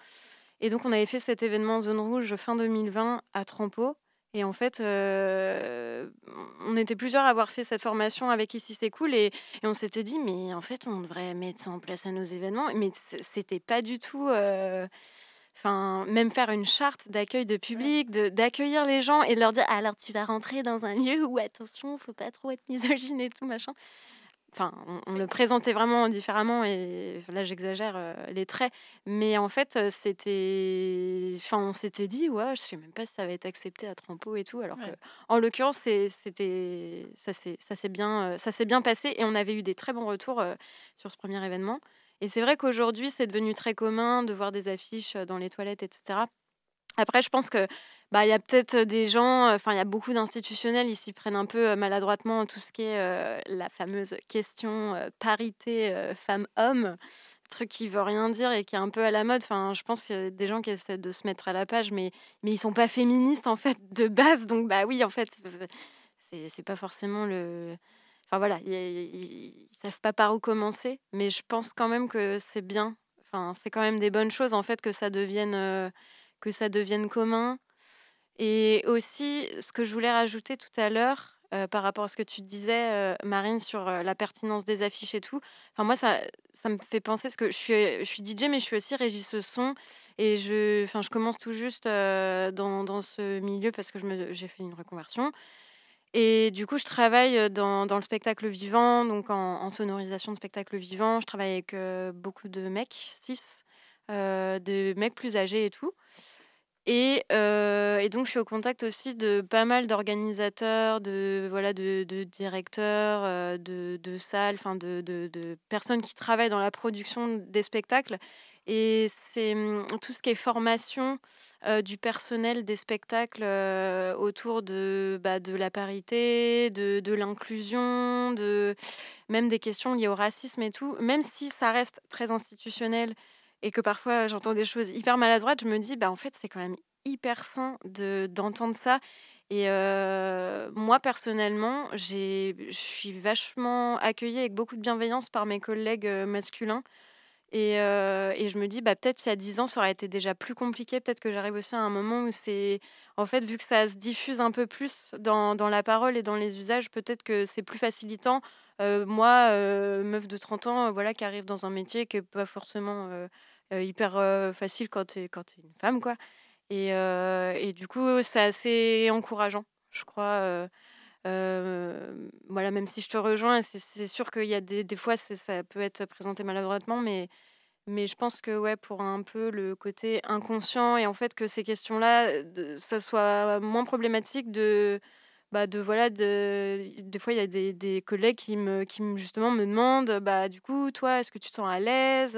Et donc, on avait fait cet événement Zone Rouge fin 2020 à Trampo. Et en fait, euh, on était plusieurs à avoir fait cette formation avec Ici c'est cool et, et on s'était dit, mais en fait, on devrait mettre ça en place à nos événements. Mais c'était pas du tout. Euh, enfin, même faire une charte d'accueil de public, d'accueillir les gens et de leur dire alors tu vas rentrer dans un lieu où attention, faut pas trop être misogyne et tout machin. Enfin, on, le présentait vraiment différemment et là j'exagère euh, les traits, mais en fait euh, c'était, enfin on s'était dit ouais, je sais même pas si ça va être accepté à Trampo et tout, alors que en l'occurrence c'était, ça s'est, ça s'est bien, euh, ça s'est bien passé et on avait eu des très bons retours sur ce premier événement. Et c'est vrai qu'aujourd'hui, c'est devenu très commun de voir des affiches dans les toilettes, etc. Après, je pense que bah, il y a peut-être des gens, enfin, il y a beaucoup d'institutionnels, ils s'y prennent un peu maladroitement tout ce qui est la fameuse question parité femme-homme, truc qui veut rien dire et qui est un peu à la mode. Enfin, je pense qu'il y a des gens qui essaient de se mettre à la page, mais, mais ils sont pas féministes en fait de base. Donc, bah oui, en fait, c'est pas forcément le Enfin voilà, ils, savent pas par où commencer, mais je pense quand même que c'est bien. Enfin, c'est quand même des bonnes choses en fait que ça devienne euh, que ça devienne commun. Et aussi, ce que je voulais rajouter tout à l'heure euh, par rapport à ce que tu disais, euh, Marine, sur la pertinence des affiches et tout. Enfin moi, ça, ça me fait penser parce que je suis, je suis DJ, mais je suis aussi régisse son et je, enfin, je commence tout juste dans, dans, ce milieu parce que j'ai fait une reconversion. Et du coup, je travaille dans, dans le spectacle vivant, donc en, sonorisation de spectacle vivant. Je travaille avec beaucoup de mecs, six, de mecs plus âgés et tout. Et, et, donc, je suis au contact aussi de pas mal d'organisateurs, de, voilà, de, directeurs, de, de salles, enfin de, personnes qui travaillent dans la production des spectacles. Et c'est mmh, tout ce qui est formation du personnel des spectacles autour de, bah, de la parité, de, de l'inclusion, de même des questions liées au racisme et tout. Même si ça reste très institutionnel et que parfois j'entends des choses hyper maladroites, je me dis, bah, en fait, c'est quand même hyper sain de, d'entendre ça. Et moi, personnellement, je suis vachement accueillie avec beaucoup de bienveillance par mes collègues masculins et, et, je me dis, bah, peut-être il y a 10 ans, ça aurait été déjà plus compliqué. Peut-être que j'arrive aussi à un moment où c'est. En fait, vu que ça se diffuse un peu plus dans, dans la parole et dans les usages, peut-être que c'est plus facilitant. Moi, meuf de 30 ans, voilà, qui arrive dans un métier qui n'est pas forcément hyper facile quand tu es, es une femme, quoi. Et, et du coup, c'est assez encourageant, je crois voilà, même si je te rejoins, c'est sûr qu'il y a des, des fois, ça peut être présenté maladroitement, mais, mais je pense que ouais, pour un peu le côté inconscient et en fait que ces questions-là, ça soit moins problématique de, bah de voilà, de, des fois il y a des, des, collègues qui me, qui justement me demandent, bah du coup, toi, est-ce que tu te sens à l'aise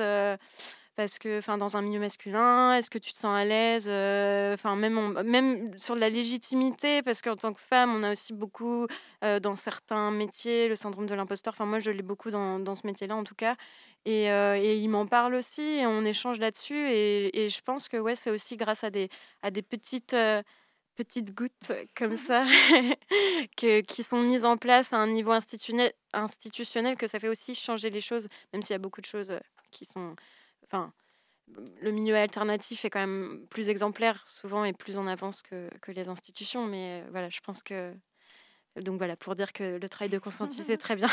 parce que enfin dans un milieu masculin est-ce que tu te sens à l'aise euh, enfin même même sur la légitimité parce qu'en tant que femme on a aussi beaucoup euh, dans certains métiers le syndrome de l'imposteur enfin moi je l'ai beaucoup dans, dans, ce métier là en tout cas et, euh, et il m'en parle aussi et on échange là-dessus et, et, je pense que ouais c'est aussi grâce à des à des petites petites gouttes comme ça que, qui sont mises en place à un niveau institutionnel, institutionnel que ça fait aussi changer les choses même s'il y a beaucoup de choses qui sont enfin, le milieu alternatif est quand même plus exemplaire souvent et plus en avance que, que les institutions. Mais voilà, je pense que. Donc voilà, pour dire que le travail de consentis, c'est très bien.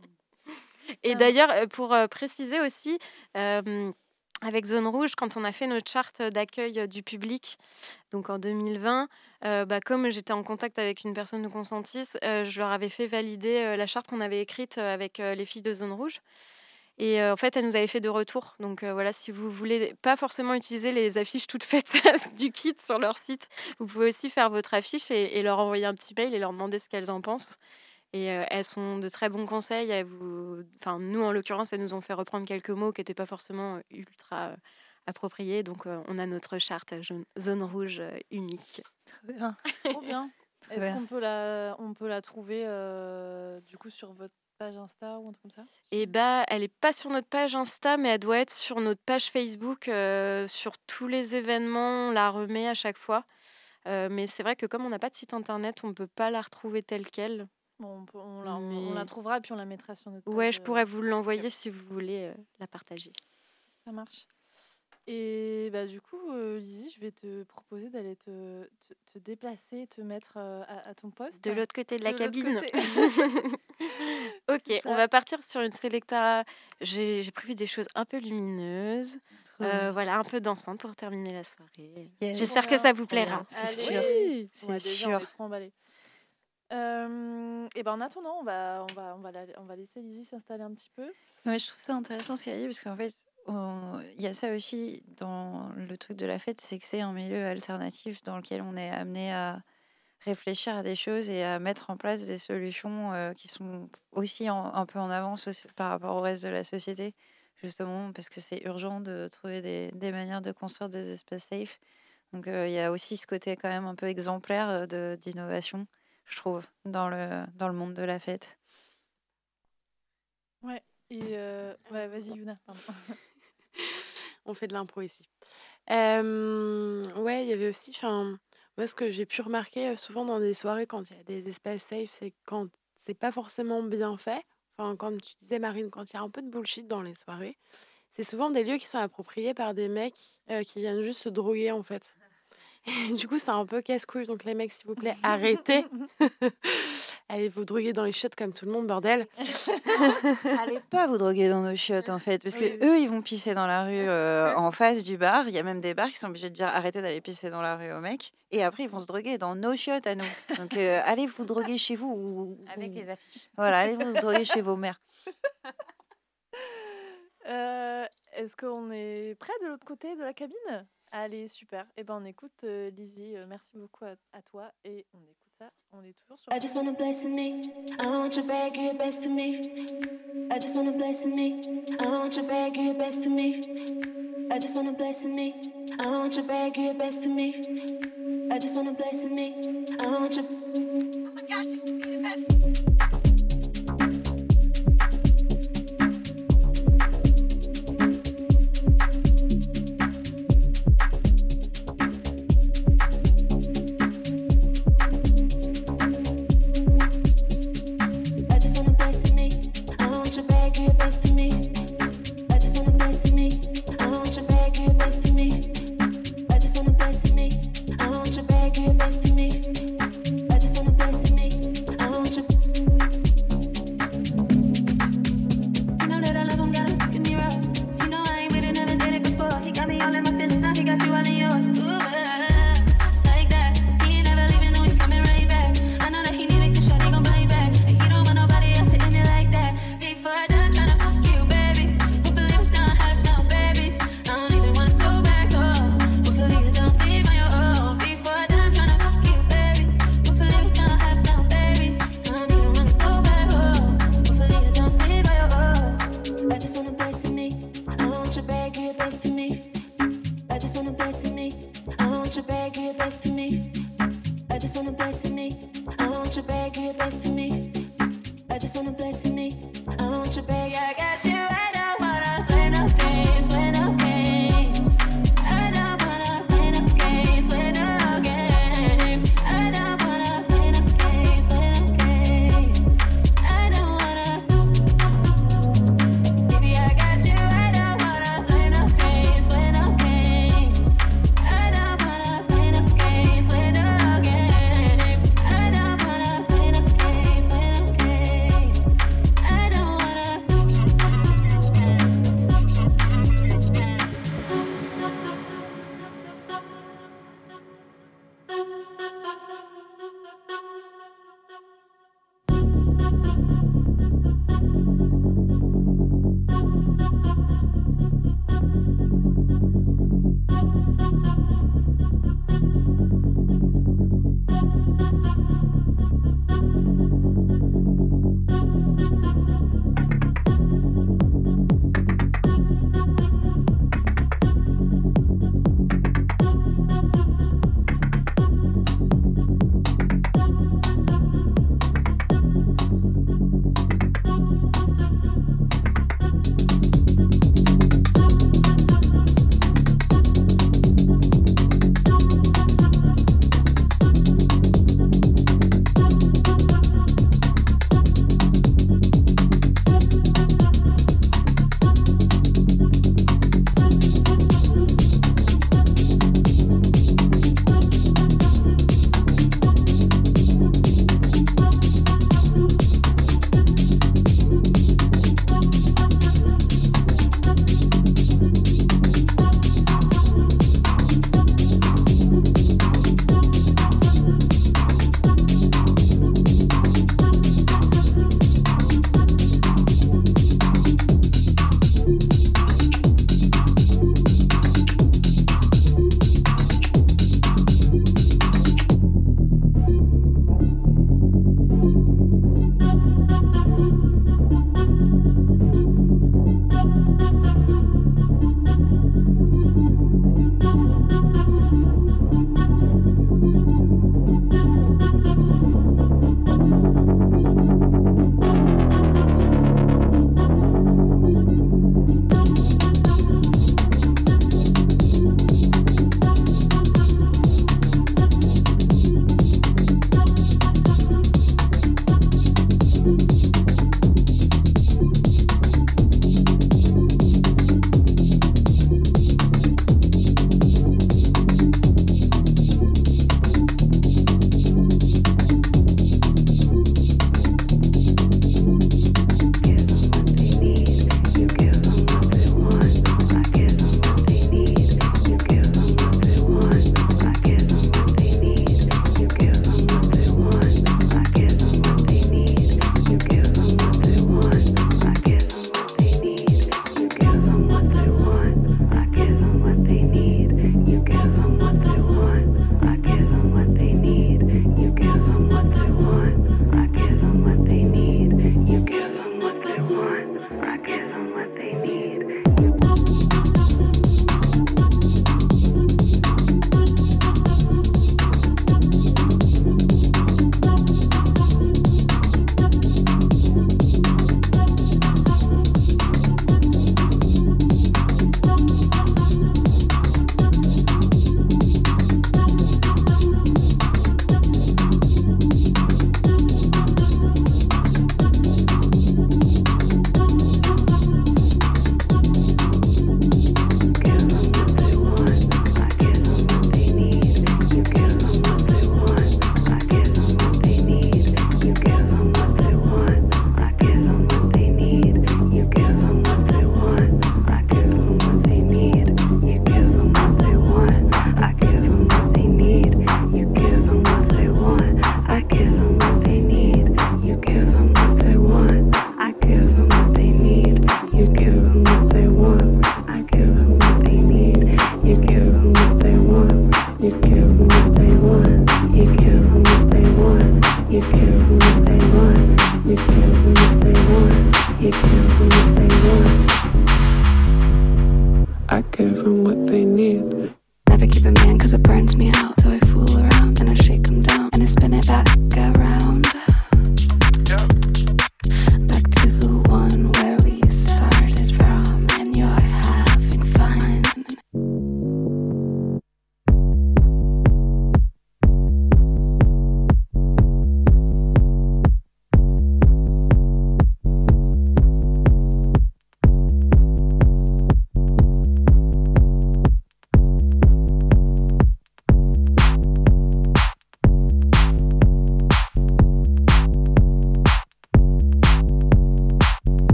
et d'ailleurs, pour préciser aussi, avec Zone Rouge, quand on a fait notre charte d'accueil du public, donc en 2020, bah, comme j'étais en contact avec une personne de consentis, je leur avais fait valider la charte qu'on avait écrite avec les filles de Zone Rouge. Et en fait, elle nous avait fait de retour. Donc voilà, si vous voulez pas forcément utiliser les affiches toutes faites du kit sur leur site, vous pouvez aussi faire votre affiche et, leur envoyer un petit mail et leur demander ce qu'elles en pensent. Et elles sont de très bons conseils. vous... enfin, nous, en l'occurrence, elles nous ont fait reprendre quelques mots qui n'étaient pas forcément ultra appropriés. Donc, on a notre charte zone rouge unique. Très bien. Trop bien. Est-ce qu'on peut la, on peut la trouver du coup sur votre page Insta ou un truc comme ça? Et eh bah, elle est pas sur notre page Insta, mais elle doit être sur notre page Facebook. Euh, sur tous les événements, on la remet à chaque fois. Euh, mais c'est vrai que comme on n'a pas de site internet, on peut pas la retrouver telle quelle. Bon, on, la, on, la, trouvera et puis on la mettra sur notre page. Ouais, je pourrais euh, vous l'envoyer si vous voulez la partager. Ça marche. Et bah, du coup, euh, Lizzie, je vais te proposer d'aller te, te, déplacer, te mettre euh, à, ton poste. De l'autre côté de la cabine. ok, on va partir sur une sélecta. J'ai prévu des choses un peu lumineuses. Euh, voilà, un peu dansante pour terminer la soirée. J'espère que ça vous plaira. C'est sûr. c'est sûr. Et ben en attendant, on va, on va, on va, on va laisser Lizzie s'installer un petit peu. Je trouve ça intéressant ce qu'elle dit parce qu'en fait, il y a ça aussi dans le truc de la fête, c'est que c'est un milieu alternatif dans lequel on est amené à réfléchir à des choses et à mettre en place des solutions euh, qui sont aussi un peu en avance par rapport au reste de la société, justement parce que c'est urgent de trouver des, des, manières de construire des espaces safe. Donc euh, il y a aussi ce côté quand même un peu exemplaire euh, d'innovation, je trouve, dans le, dans le monde de la fête. Ouais, et ouais, vas-y Yuna, pardon. On fait de l'impro ici. ouais, il y avait aussi, enfin, moi, ce que j'ai pu remarquer souvent dans des soirées quand il y a des espaces safe, c'est quand c'est pas forcément bien fait. Enfin, comme tu disais, Marine, quand il y a un peu de bullshit dans les soirées, c'est souvent des lieux qui sont appropriés par des mecs qui viennent juste se droguer, en fait. du coup, c'est un peu casse-couille. Donc, les mecs, s'il vous plaît, arrêtez. Allez vous droguer dans les chiottes comme tout le monde, bordel. Allez pas vous droguer dans nos chiottes, en fait. Parce que eux, ils vont pisser dans la rue euh, en face du bar. Il y a même des bars qui sont obligés de dire arrêtez d'aller pisser dans la rue aux mecs. Et après, ils vont se droguer dans nos chiottes à nous. Donc, euh, allez vous droguer chez vous. Ou, Avec les affiches. Voilà, allez vous droguer chez vos mères. Euh, est-ce qu'on est prêt de l'autre côté de la cabine? Allez, super. Eh ben, on écoute euh, Lizzie. Euh, merci beaucoup à, à, toi et on écoute ça. On est toujours sur. I just wanna bless me. I want you back, give best to me. I just wanna bless me. I want you back, give best to me. I just wanna bless me. I want you back, give best to me. I just wanna bless me. I want you.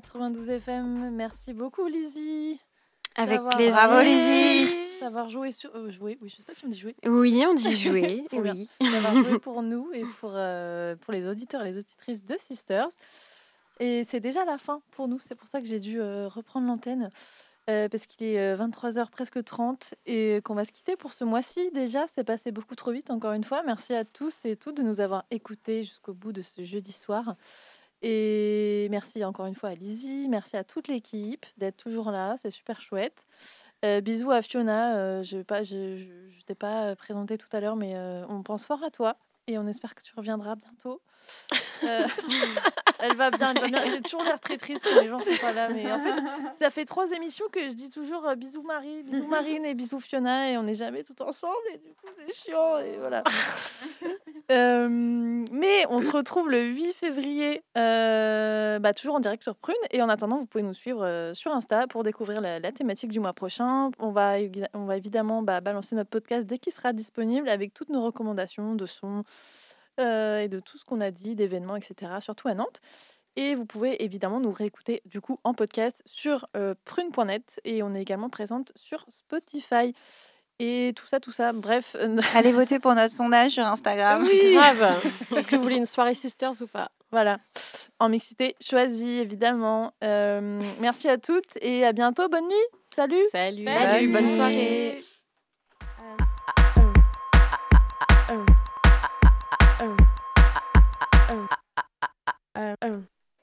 92 FM. Merci beaucoup, Lizzie. Avec plaisir. Bravo, Lizzie. D'avoir joué sur. Euh, joué, oui, je sais pas si on dit jouer. Oui, on dit jouer. oui. D'avoir joué pour nous et pour, euh, pour les auditeurs et les auditrices de Sisters. Et c'est déjà la fin pour nous. C'est pour ça que j'ai dû euh, reprendre l'antenne. parce qu'il est 23h presque 30 et qu'on va se quitter pour ce mois-ci. Déjà, c'est passé beaucoup trop vite, encore une fois. Merci à tous et toutes de nous avoir écoutés jusqu'au bout de ce jeudi soir. Et merci encore une fois à Lizzie, merci à toute l'équipe d'être toujours là, c'est super chouette. Euh, bisous à Fiona, euh, je ne t'ai pas présenté tout à l'heure, mais euh, on pense fort à toi et on espère que tu reviendras bientôt. Euh, elle va bien, elle va bien. J'ai toujours l'air très triste quand les gens sont pas là, mais en fait, ça fait trois émissions que je dis toujours euh, bisous Marie, bisous Marine et bisous Fiona, et on n'est jamais tout ensemble, et du coup c'est chiant, et voilà. Euh, mais on se retrouve le 8 février, bah, toujours en direct sur Prune, et en attendant, vous pouvez nous suivre sur Insta pour découvrir la, thématique du mois prochain. On va, on va évidemment bah, balancer notre podcast dès qu'il sera disponible avec toutes nos recommandations de son euh, et de tout ce qu'on a dit, d'événements, etc., surtout à Nantes. Et vous pouvez évidemment nous réécouter du coup en podcast sur euh, prune.net et on est également présente sur Spotify. Et tout ça, tout ça, bref. Allez voter pour notre sondage sur Instagram. Oui, grave. Est-ce que vous voulez une soirée Sisters ou pas? Voilà. En mixité choisie, évidemment. Euh, merci à toutes et à bientôt. Bonne nuit. Salut. Salut. Salut. Bonne soirée. Um. uh, uh, uh.